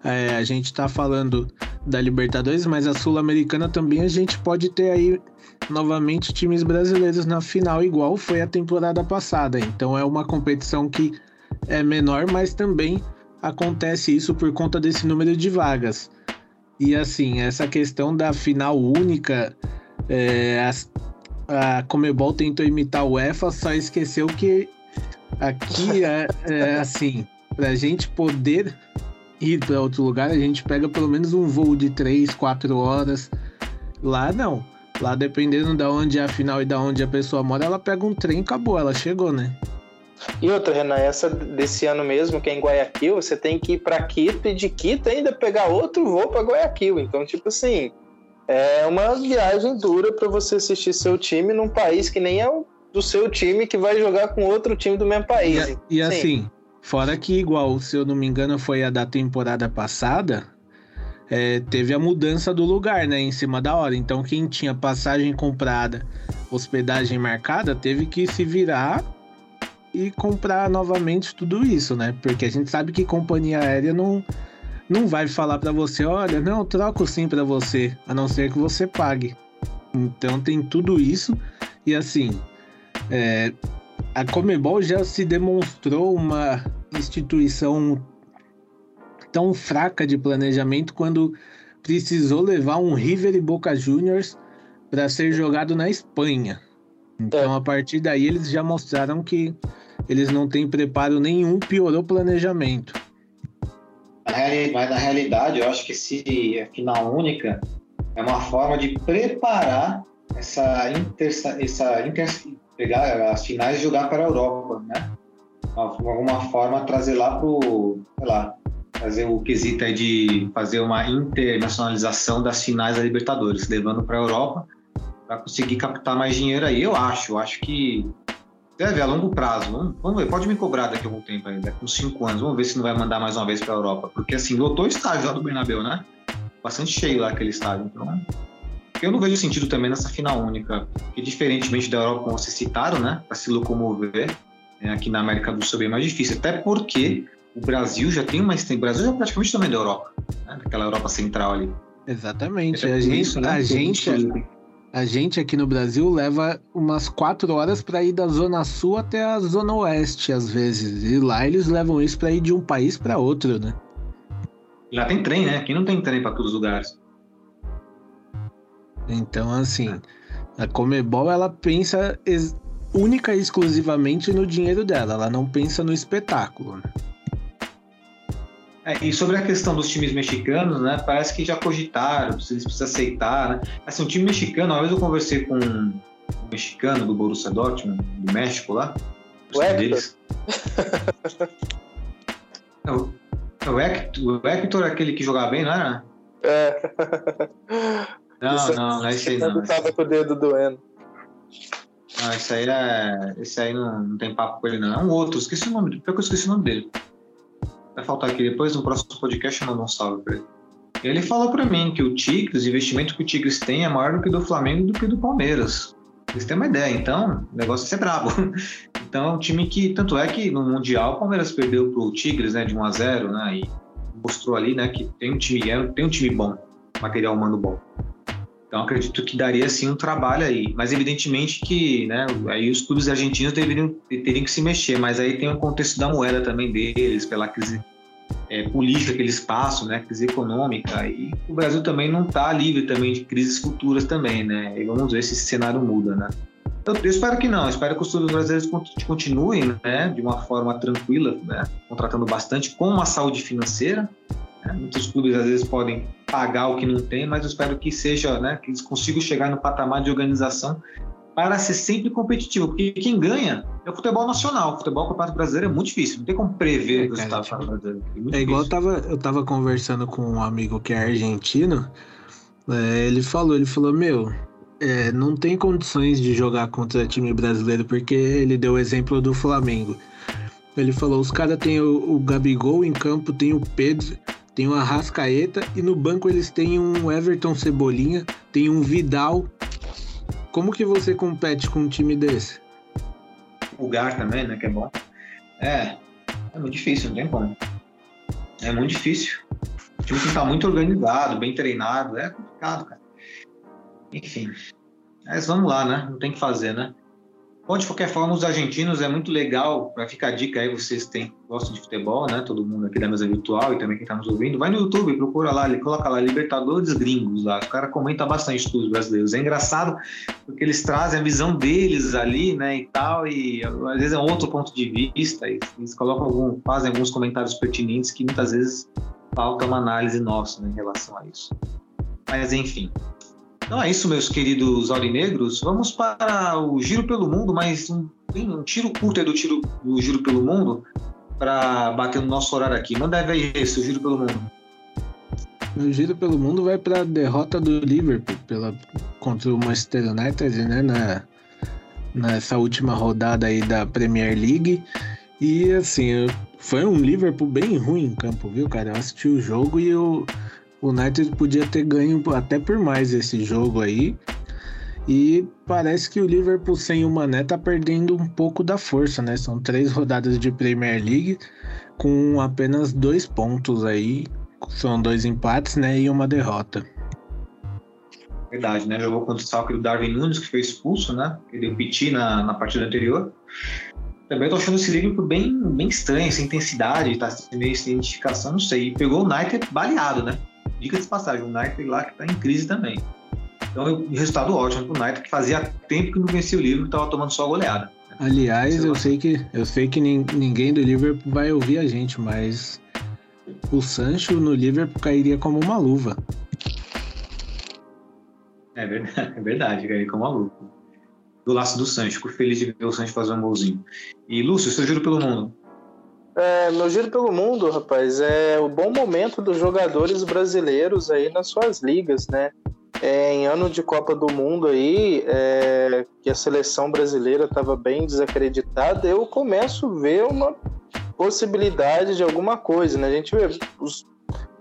é, a gente está falando da Libertadores, mas a Sul-Americana também a gente pode ter aí novamente times brasileiros na final, igual foi a temporada passada. Então é uma competição que é menor, mas também acontece isso por conta desse número de vagas. E assim, essa questão da final única, é, a, a Comebol tentou imitar o UEFA, só esqueceu que aqui é, é assim, para a gente poder ir para outro lugar, a gente pega pelo menos um voo de 3, 4 horas. Lá não. Lá, dependendo de onde é a final e de onde a pessoa mora, ela pega um trem e acabou, ela chegou, né? E outra, Renan, essa desse ano mesmo, que é em Guayaquil, você tem que ir para Quito e de Quito ainda pegar outro voo para Guayaquil. Então, tipo assim, é uma viagem dura para você assistir seu time num país que nem é o do seu time que vai jogar com outro time do mesmo país. E, e assim, fora que igual, se eu não me engano, foi a da temporada passada, é, teve a mudança do lugar, né, em cima da hora. Então quem tinha passagem comprada, hospedagem marcada, teve que se virar e comprar novamente tudo isso, né? Porque a gente sabe que companhia aérea não não vai falar para você, olha, não, troco sim para você, a não ser que você pague. Então tem tudo isso e assim, é, a Comebol já se demonstrou uma instituição tão fraca de planejamento quando precisou levar um River e Boca Juniors para ser jogado na Espanha. Então, a partir daí, eles já mostraram que eles não têm preparo nenhum, piorou o planejamento. Mas na realidade, eu acho que se é final única, é uma forma de preparar essa inter, essa inter, pegar as finais e jogar para a Europa, né? Alguma forma trazer lá pro, sei lá, fazer o quesito de fazer uma internacionalização das finais da Libertadores, levando para a Europa para conseguir captar mais dinheiro aí. Eu acho, eu acho que deve a longo prazo. Vamos, vamos, ver, pode me cobrar daqui a algum tempo ainda, com cinco anos. Vamos ver se não vai mandar mais uma vez para a Europa, porque assim lotou o estádio lá do Bernabéu, né? Bastante cheio lá aquele estádio, então. Eu não vejo sentido também nessa final única, que diferentemente da Europa, como vocês citaram, né, para se locomover, né, aqui na América do Sul é bem mais difícil, até porque o Brasil já tem uma o Brasil já é praticamente também da Europa, né? daquela Europa central ali. Exatamente. A gente, isso, né? a, gente, a gente aqui no Brasil leva umas quatro horas para ir da zona sul até a zona oeste, às vezes. E lá eles levam isso para ir de um país para outro, né? Lá tem trem, né? Aqui não tem trem para todos os lugares. Então, assim, a Comebol ela pensa única e exclusivamente no dinheiro dela, ela não pensa no espetáculo, né? É, e sobre a questão dos times mexicanos, né? Parece que já cogitaram, se eles precisam aceitar, né? Assim, o time mexicano, uma vez eu conversei com um mexicano do Borussia Dortmund, do México lá. O Hector? Deles. é, o, é o, Hector, o Hector é aquele que jogava bem, não era? É. Não, isso, não, não é esse aí não. Tava com o dedo doendo. Não, esse aí é. Esse aí não, não tem papo com ele, não. É um outro, esqueci o nome. Pior que eu esqueci o nome dele. Vai faltar aqui depois, no próximo podcast, eu mando um salve pra ele. Ele falou para mim que o Tigres, o investimento que o Tigres tem é maior do que do Flamengo do que do Palmeiras. Vocês têm uma ideia, então o negócio é ser brabo. Então é um time que, tanto é que no Mundial o Palmeiras perdeu pro Tigres, né, de 1 a 0 né, e mostrou ali, né, que tem um time, é, tem um time bom, material humano bom. Então acredito que daria sim um trabalho aí, mas evidentemente que, né, aí os clubes argentinos deveriam teriam que se mexer, mas aí tem o contexto da moeda também deles, pela crise é, política que eles passam, né, crise econômica, e o Brasil também não está livre também de crises futuras também, né? E vamos ver se esse cenário muda, né? Então, eu espero que não, eu espero que os clubes brasileiros continuem, né, de uma forma tranquila, né, contratando bastante com uma saúde financeira, né? Muitos clubes às vezes podem pagar o que não tem, mas eu espero que seja, né, que eles consigam chegar no patamar de organização para ser sempre competitivo, porque quem ganha é o futebol nacional. O futebol campeonato brasileiro é muito difícil, não tem como prever é, o resultado tipo, brasileiro. É, é igual eu tava, eu tava conversando com um amigo que é argentino, é, ele falou, ele falou, meu, é, não tem condições de jogar contra time brasileiro, porque ele deu o exemplo do Flamengo. Ele falou, os caras têm o, o Gabigol em campo, tem o Pedro, tem o Arrascaeta e no banco eles têm um Everton Cebolinha, tem um Vidal. Como que você compete com um time desse? O Gar também, né, que é bom. É, é muito difícil, não tem como. É muito difícil. O time tem que estar muito organizado, bem treinado, é complicado, cara. Enfim. Mas vamos lá, né? Não tem que fazer, né? Bom, de qualquer forma, os argentinos é muito legal, para ficar a dica aí, vocês têm, gostam de futebol, né? Todo mundo aqui da mesa virtual e também quem está nos ouvindo, vai no YouTube, procura lá, coloca lá Libertadores Gringos lá, o cara comenta bastante dos brasileiros. É engraçado porque eles trazem a visão deles ali, né, e tal, e às vezes é um outro ponto de vista, e eles colocam algum, fazem alguns comentários pertinentes que muitas vezes falta uma análise nossa né, em relação a isso. Mas enfim, então é isso, meus queridos aurinegros. Vamos para o Giro pelo Mundo, mas um, um tiro curto aí do, tiro, do Giro pelo Mundo para bater no nosso horário aqui. Manda ver esse, o Giro pelo Mundo. meu giro pelo mundo vai para a derrota do Liverpool pela, contra o Manchester United, né? Na, nessa última rodada aí da Premier League. E assim, foi um Liverpool bem ruim em campo, viu, cara? Eu assisti o jogo e o United podia ter ganho até por mais esse jogo aí. E parece que o Liverpool sem o Mané tá perdendo um pouco da força, né? São três rodadas de Premier League com apenas dois pontos aí. São dois empates, né? E uma derrota. Verdade, né? Jogou contra o Salque do Darwin Nunes, que foi expulso, né? Ele deu na, na partida anterior. Também tô achando esse Liverpool bem, bem estranho, sem intensidade, tá meio sem identificação, não sei. E pegou o United baleado, né? Dica de passagem, o United lá que tá em crise também. Então, resultado ótimo pro United, que fazia tempo que não vencia o Liverpool, tava tomando só goleada. Aliás, eu sei que eu sei que ninguém do Liverpool vai ouvir a gente, mas o Sancho no Liverpool cairia como uma luva. É verdade, é verdade, cairia como uma luva. Do laço do Sancho, fico feliz de ver o Sancho fazer um golzinho. E Lúcio, seu giro pelo mundo? É, meu giro pelo mundo, rapaz, é o bom momento dos jogadores brasileiros aí nas suas ligas, né? é, em ano de Copa do Mundo aí, é, que a seleção brasileira estava bem desacreditada, eu começo a ver uma possibilidade de alguma coisa, né? A gente vê os,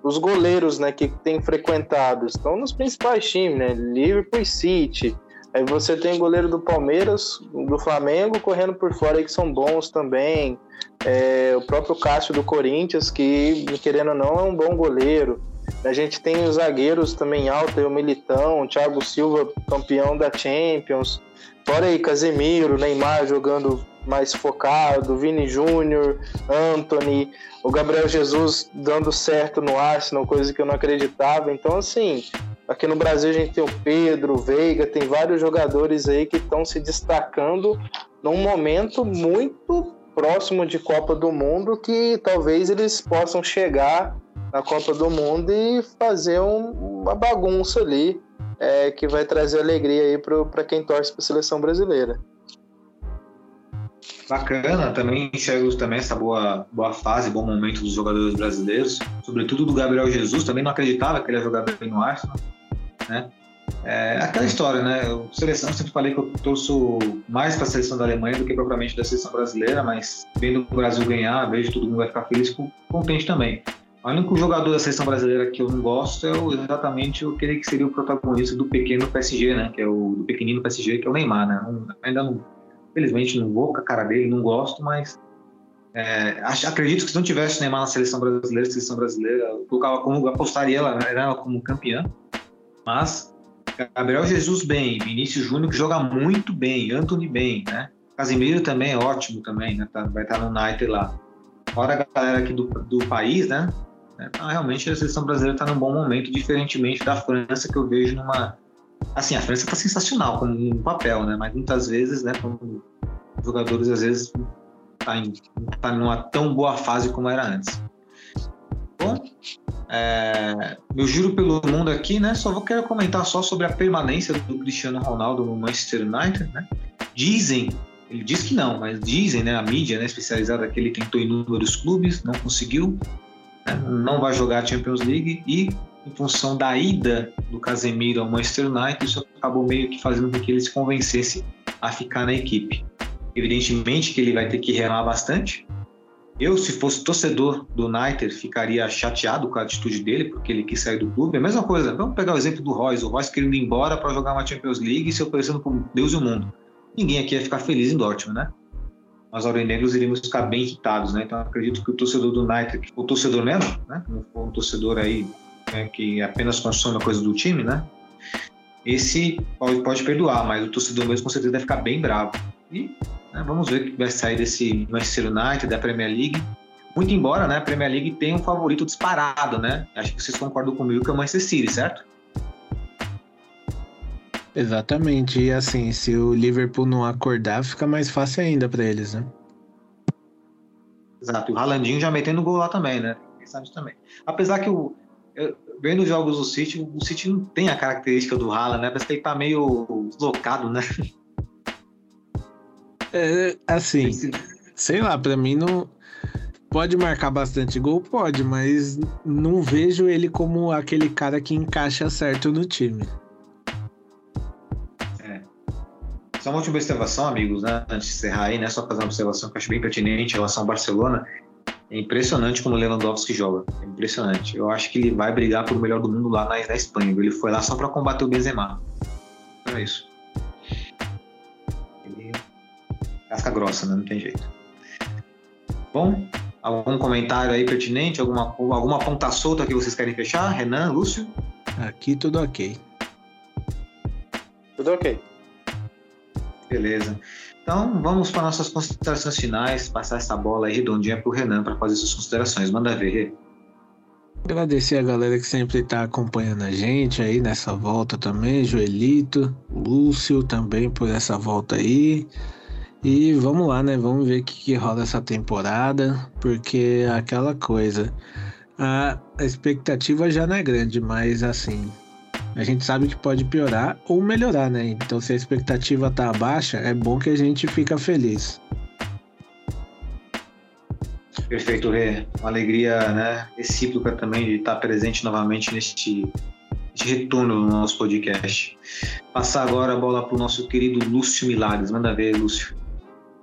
os goleiros, né, que tem frequentado, estão nos principais times, né? Liverpool e City. Aí você tem o goleiro do Palmeiras, do Flamengo, correndo por fora aí que são bons também. É, o próprio Cássio do Corinthians, que, querendo ou não, é um bom goleiro. A gente tem os zagueiros também alto, o Militão, o Thiago Silva, campeão da Champions. Fora aí, Casemiro, Neymar jogando mais focado, Vini Júnior, Anthony, o Gabriel Jesus dando certo no Arsenal, coisa que eu não acreditava. Então, assim, aqui no Brasil a gente tem o Pedro, o Veiga, tem vários jogadores aí que estão se destacando num momento muito próximo de Copa do Mundo que talvez eles possam chegar na Copa do Mundo e fazer um, uma bagunça ali é, que vai trazer alegria aí para quem torce para a seleção brasileira. Bacana, também enxergo também essa boa, boa fase, bom momento dos jogadores brasileiros, sobretudo do Gabriel Jesus, também não acreditava que ele ia jogar bem no Arsenal, né? É aquela história, né? Eu, seleção, sempre falei que eu torço mais para a seleção da Alemanha do que propriamente da seleção brasileira, mas vendo o Brasil ganhar, vejo todo mundo vai ficar feliz, contente também. O único jogador da seleção brasileira que eu não gosto é o, exatamente aquele que seria o protagonista do pequeno PSG, né? Que é o do pequenino PSG, que é o Neymar, né? Não, ainda não, infelizmente não vou com a cara dele, não gosto, mas é, acredito que se não tivesse Neymar na seleção brasileira, seleção brasileira, eu colocava como apostaria ela, ela como campeã. Mas Gabriel Jesus bem, Vinícius Júnior que joga muito bem, Anthony bem, né? Casimiro também é ótimo também, né? Tá, vai estar no United lá. Fora a galera aqui do, do país, né? Então, realmente a seleção brasileira está num bom momento, diferentemente da França, que eu vejo numa. Assim, a França está sensacional como um papel, né? Mas muitas vezes, né, como jogadores às vezes tá em tá numa tão boa fase como era antes. Bom, é, meu giro pelo mundo aqui, né? Só vou querer comentar só sobre a permanência do Cristiano Ronaldo no Manchester United, né? Dizem, ele diz que não, mas dizem, né? A mídia, né, especializada que ele tentou inúmeros clubes, não conseguiu não vai jogar a Champions League e em função da ida do Casemiro ao Manchester United, isso acabou meio que fazendo com que ele se convencesse a ficar na equipe. Evidentemente que ele vai ter que remar bastante. Eu, se fosse torcedor do United, ficaria chateado com a atitude dele, porque ele quis sair do clube. É a mesma coisa, vamos pegar o exemplo do Royce. O Royce querendo ir embora para jogar uma Champions League e se oferecendo por Deus e o mundo. Ninguém aqui ia ficar feliz em Dortmund, né? nós aurinegros iríamos ficar bem irritados, né? Então acredito que o torcedor do United, o torcedor mesmo, né? Não for um torcedor aí né, que apenas consome a coisa do time, né? Esse pode, pode perdoar, mas o torcedor mesmo com certeza vai ficar bem bravo. E vamos ver o que vai sair desse Manchester United, da Premier League. Muito embora né, a Premier League tenha um favorito disparado, né? Acho que vocês concordam comigo que é o Manchester City, certo? Exatamente. E assim, se o Liverpool não acordar, fica mais fácil ainda para eles, né? Exato. E o Haalandinho já metendo gol lá também, né? Sabe também. Apesar que o vendo os jogos do City, o City não tem a característica do Haaland, né? Parece que ele tá meio deslocado, né? É, assim, sei lá, para mim não Pode marcar bastante gol? Pode, mas não vejo ele como aquele cara que encaixa certo no time. Só uma última observação, amigos, né? Antes de encerrar aí, né? Só fazer uma observação que eu acho bem pertinente em relação ao Barcelona. É impressionante como o Lewandowski joga. É impressionante. Eu acho que ele vai brigar por o melhor do mundo lá na, na Espanha. Ele foi lá só para combater o Benzema. É isso. Casca grossa, né? Não tem jeito. Bom, algum comentário aí pertinente? Alguma, alguma ponta solta que vocês querem fechar? Renan, Lúcio? Aqui tudo ok. Tudo ok. Beleza. Então vamos para nossas considerações finais, passar essa bola aí redondinha para o Renan para fazer suas considerações. Manda ver. Agradecer a galera que sempre está acompanhando a gente aí nessa volta também, Joelito, Lúcio também por essa volta aí. E vamos lá, né? Vamos ver o que, que rola essa temporada, porque aquela coisa, a expectativa já não é grande, mas assim, a gente sabe que pode piorar ou melhorar, né? Então, se a expectativa tá baixa, é bom que a gente fica feliz. Perfeito, Rê. Uma alegria né, recíproca também de estar presente novamente neste, neste retorno do nosso podcast. Passar agora a bola para o nosso querido Lúcio Milagres. Manda ver, Lúcio.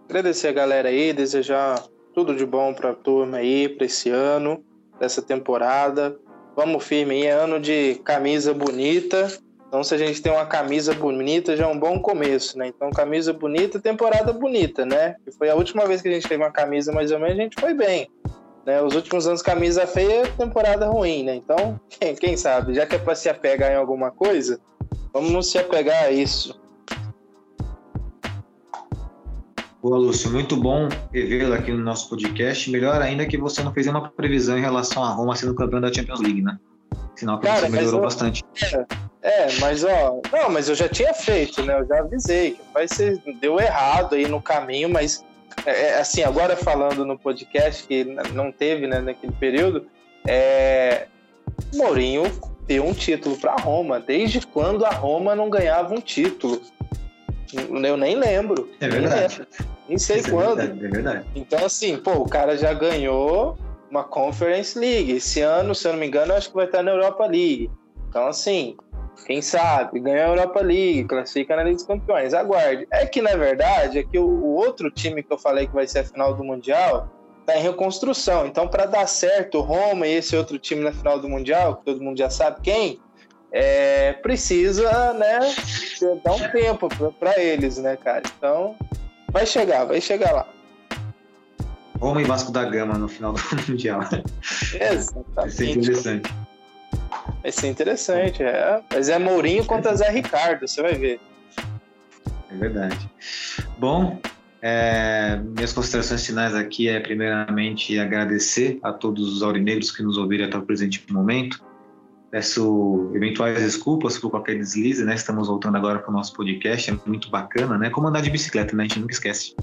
Agradecer a galera aí, desejar tudo de bom para a turma aí, para esse ano, dessa temporada. Vamos firme aí, é ano de camisa bonita. Então, se a gente tem uma camisa bonita, já é um bom começo, né? Então, camisa bonita, temporada bonita, né? Que foi a última vez que a gente teve uma camisa mais ou menos, a gente foi bem. Né? Os últimos anos, camisa feia, temporada ruim, né? Então, quem, quem sabe, já que é para se apegar em alguma coisa, vamos se apegar a isso. Boa, Lúcio, muito bom revê-lo aqui no nosso podcast. Melhor ainda que você não fez uma previsão em relação a Roma sendo campeão da Champions League, né? Sinal que Cara, você melhorou eu, bastante. É, é, mas ó, não, mas eu já tinha feito, né? Eu já avisei que vai ser, deu errado aí no caminho, mas é, é assim, agora falando no podcast que não teve, né, naquele período, é, Mourinho deu um título para Roma. Desde quando a Roma não ganhava um título? Eu nem lembro. É verdade. Nem, nem sei Isso é quando. É verdade, é verdade. Então, assim, pô, o cara já ganhou uma Conference League. Esse ano, se eu não me engano, acho que vai estar na Europa League. Então, assim, quem sabe, ganha a Europa League, classifica na Liga dos Campeões. Aguarde. É que, na verdade, é que o, o outro time que eu falei que vai ser a final do Mundial tá em reconstrução. Então, para dar certo, o Roma e esse outro time na final do Mundial, que todo mundo já sabe quem, é, precisa, né, dar um tempo para eles, né, cara? Então, vai chegar, vai chegar lá. Roma e Vasco da Gama no final do Mundial. Exatamente. Vai ser interessante. Vai ser interessante, é. Mas é Mourinho contra Zé Ricardo, você vai ver. É verdade. Bom, é, minhas considerações finais aqui é primeiramente agradecer a todos os aurinegros que nos ouviram até o presente momento. Peço eventuais desculpas por qualquer deslize, né? Estamos voltando agora para o nosso podcast, é muito bacana, né? Como andar de bicicleta, né? A gente nunca esquece.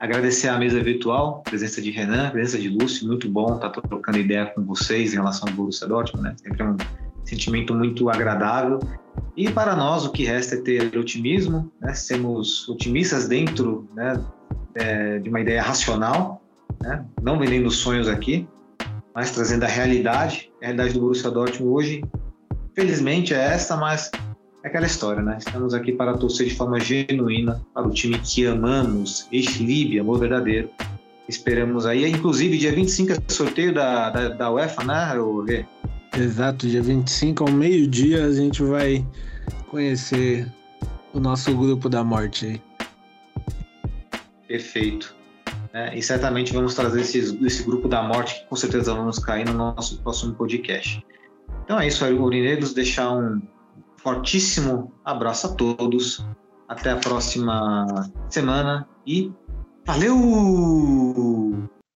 Agradecer a mesa virtual, presença de Renan, presença de Lúcio, muito bom estar tá trocando ideia com vocês em relação ao Borussia Dortmund, né? Sempre é um sentimento muito agradável. E para nós, o que resta é ter otimismo, né? Sermos otimistas dentro né? É, de uma ideia racional, né? Não vendendo sonhos aqui, mas trazendo a realidade. A realidade do Borussia Dortmund hoje, felizmente, é esta, mas é aquela história, né? Estamos aqui para torcer de forma genuína para o time que amamos, ex-Líbia, amor verdadeiro. Esperamos aí, inclusive dia 25 é sorteio da, da, da UEFA, né, Rê? Exato, dia 25 ao meio-dia a gente vai conhecer o nosso grupo da morte aí. Perfeito. Né? E certamente vamos trazer esse, grupo da morte que com certeza vamos cair no nosso próximo podcast. Então é isso, Urineiros. Deixar um fortíssimo abraço a todos. Até a próxima semana e valeu!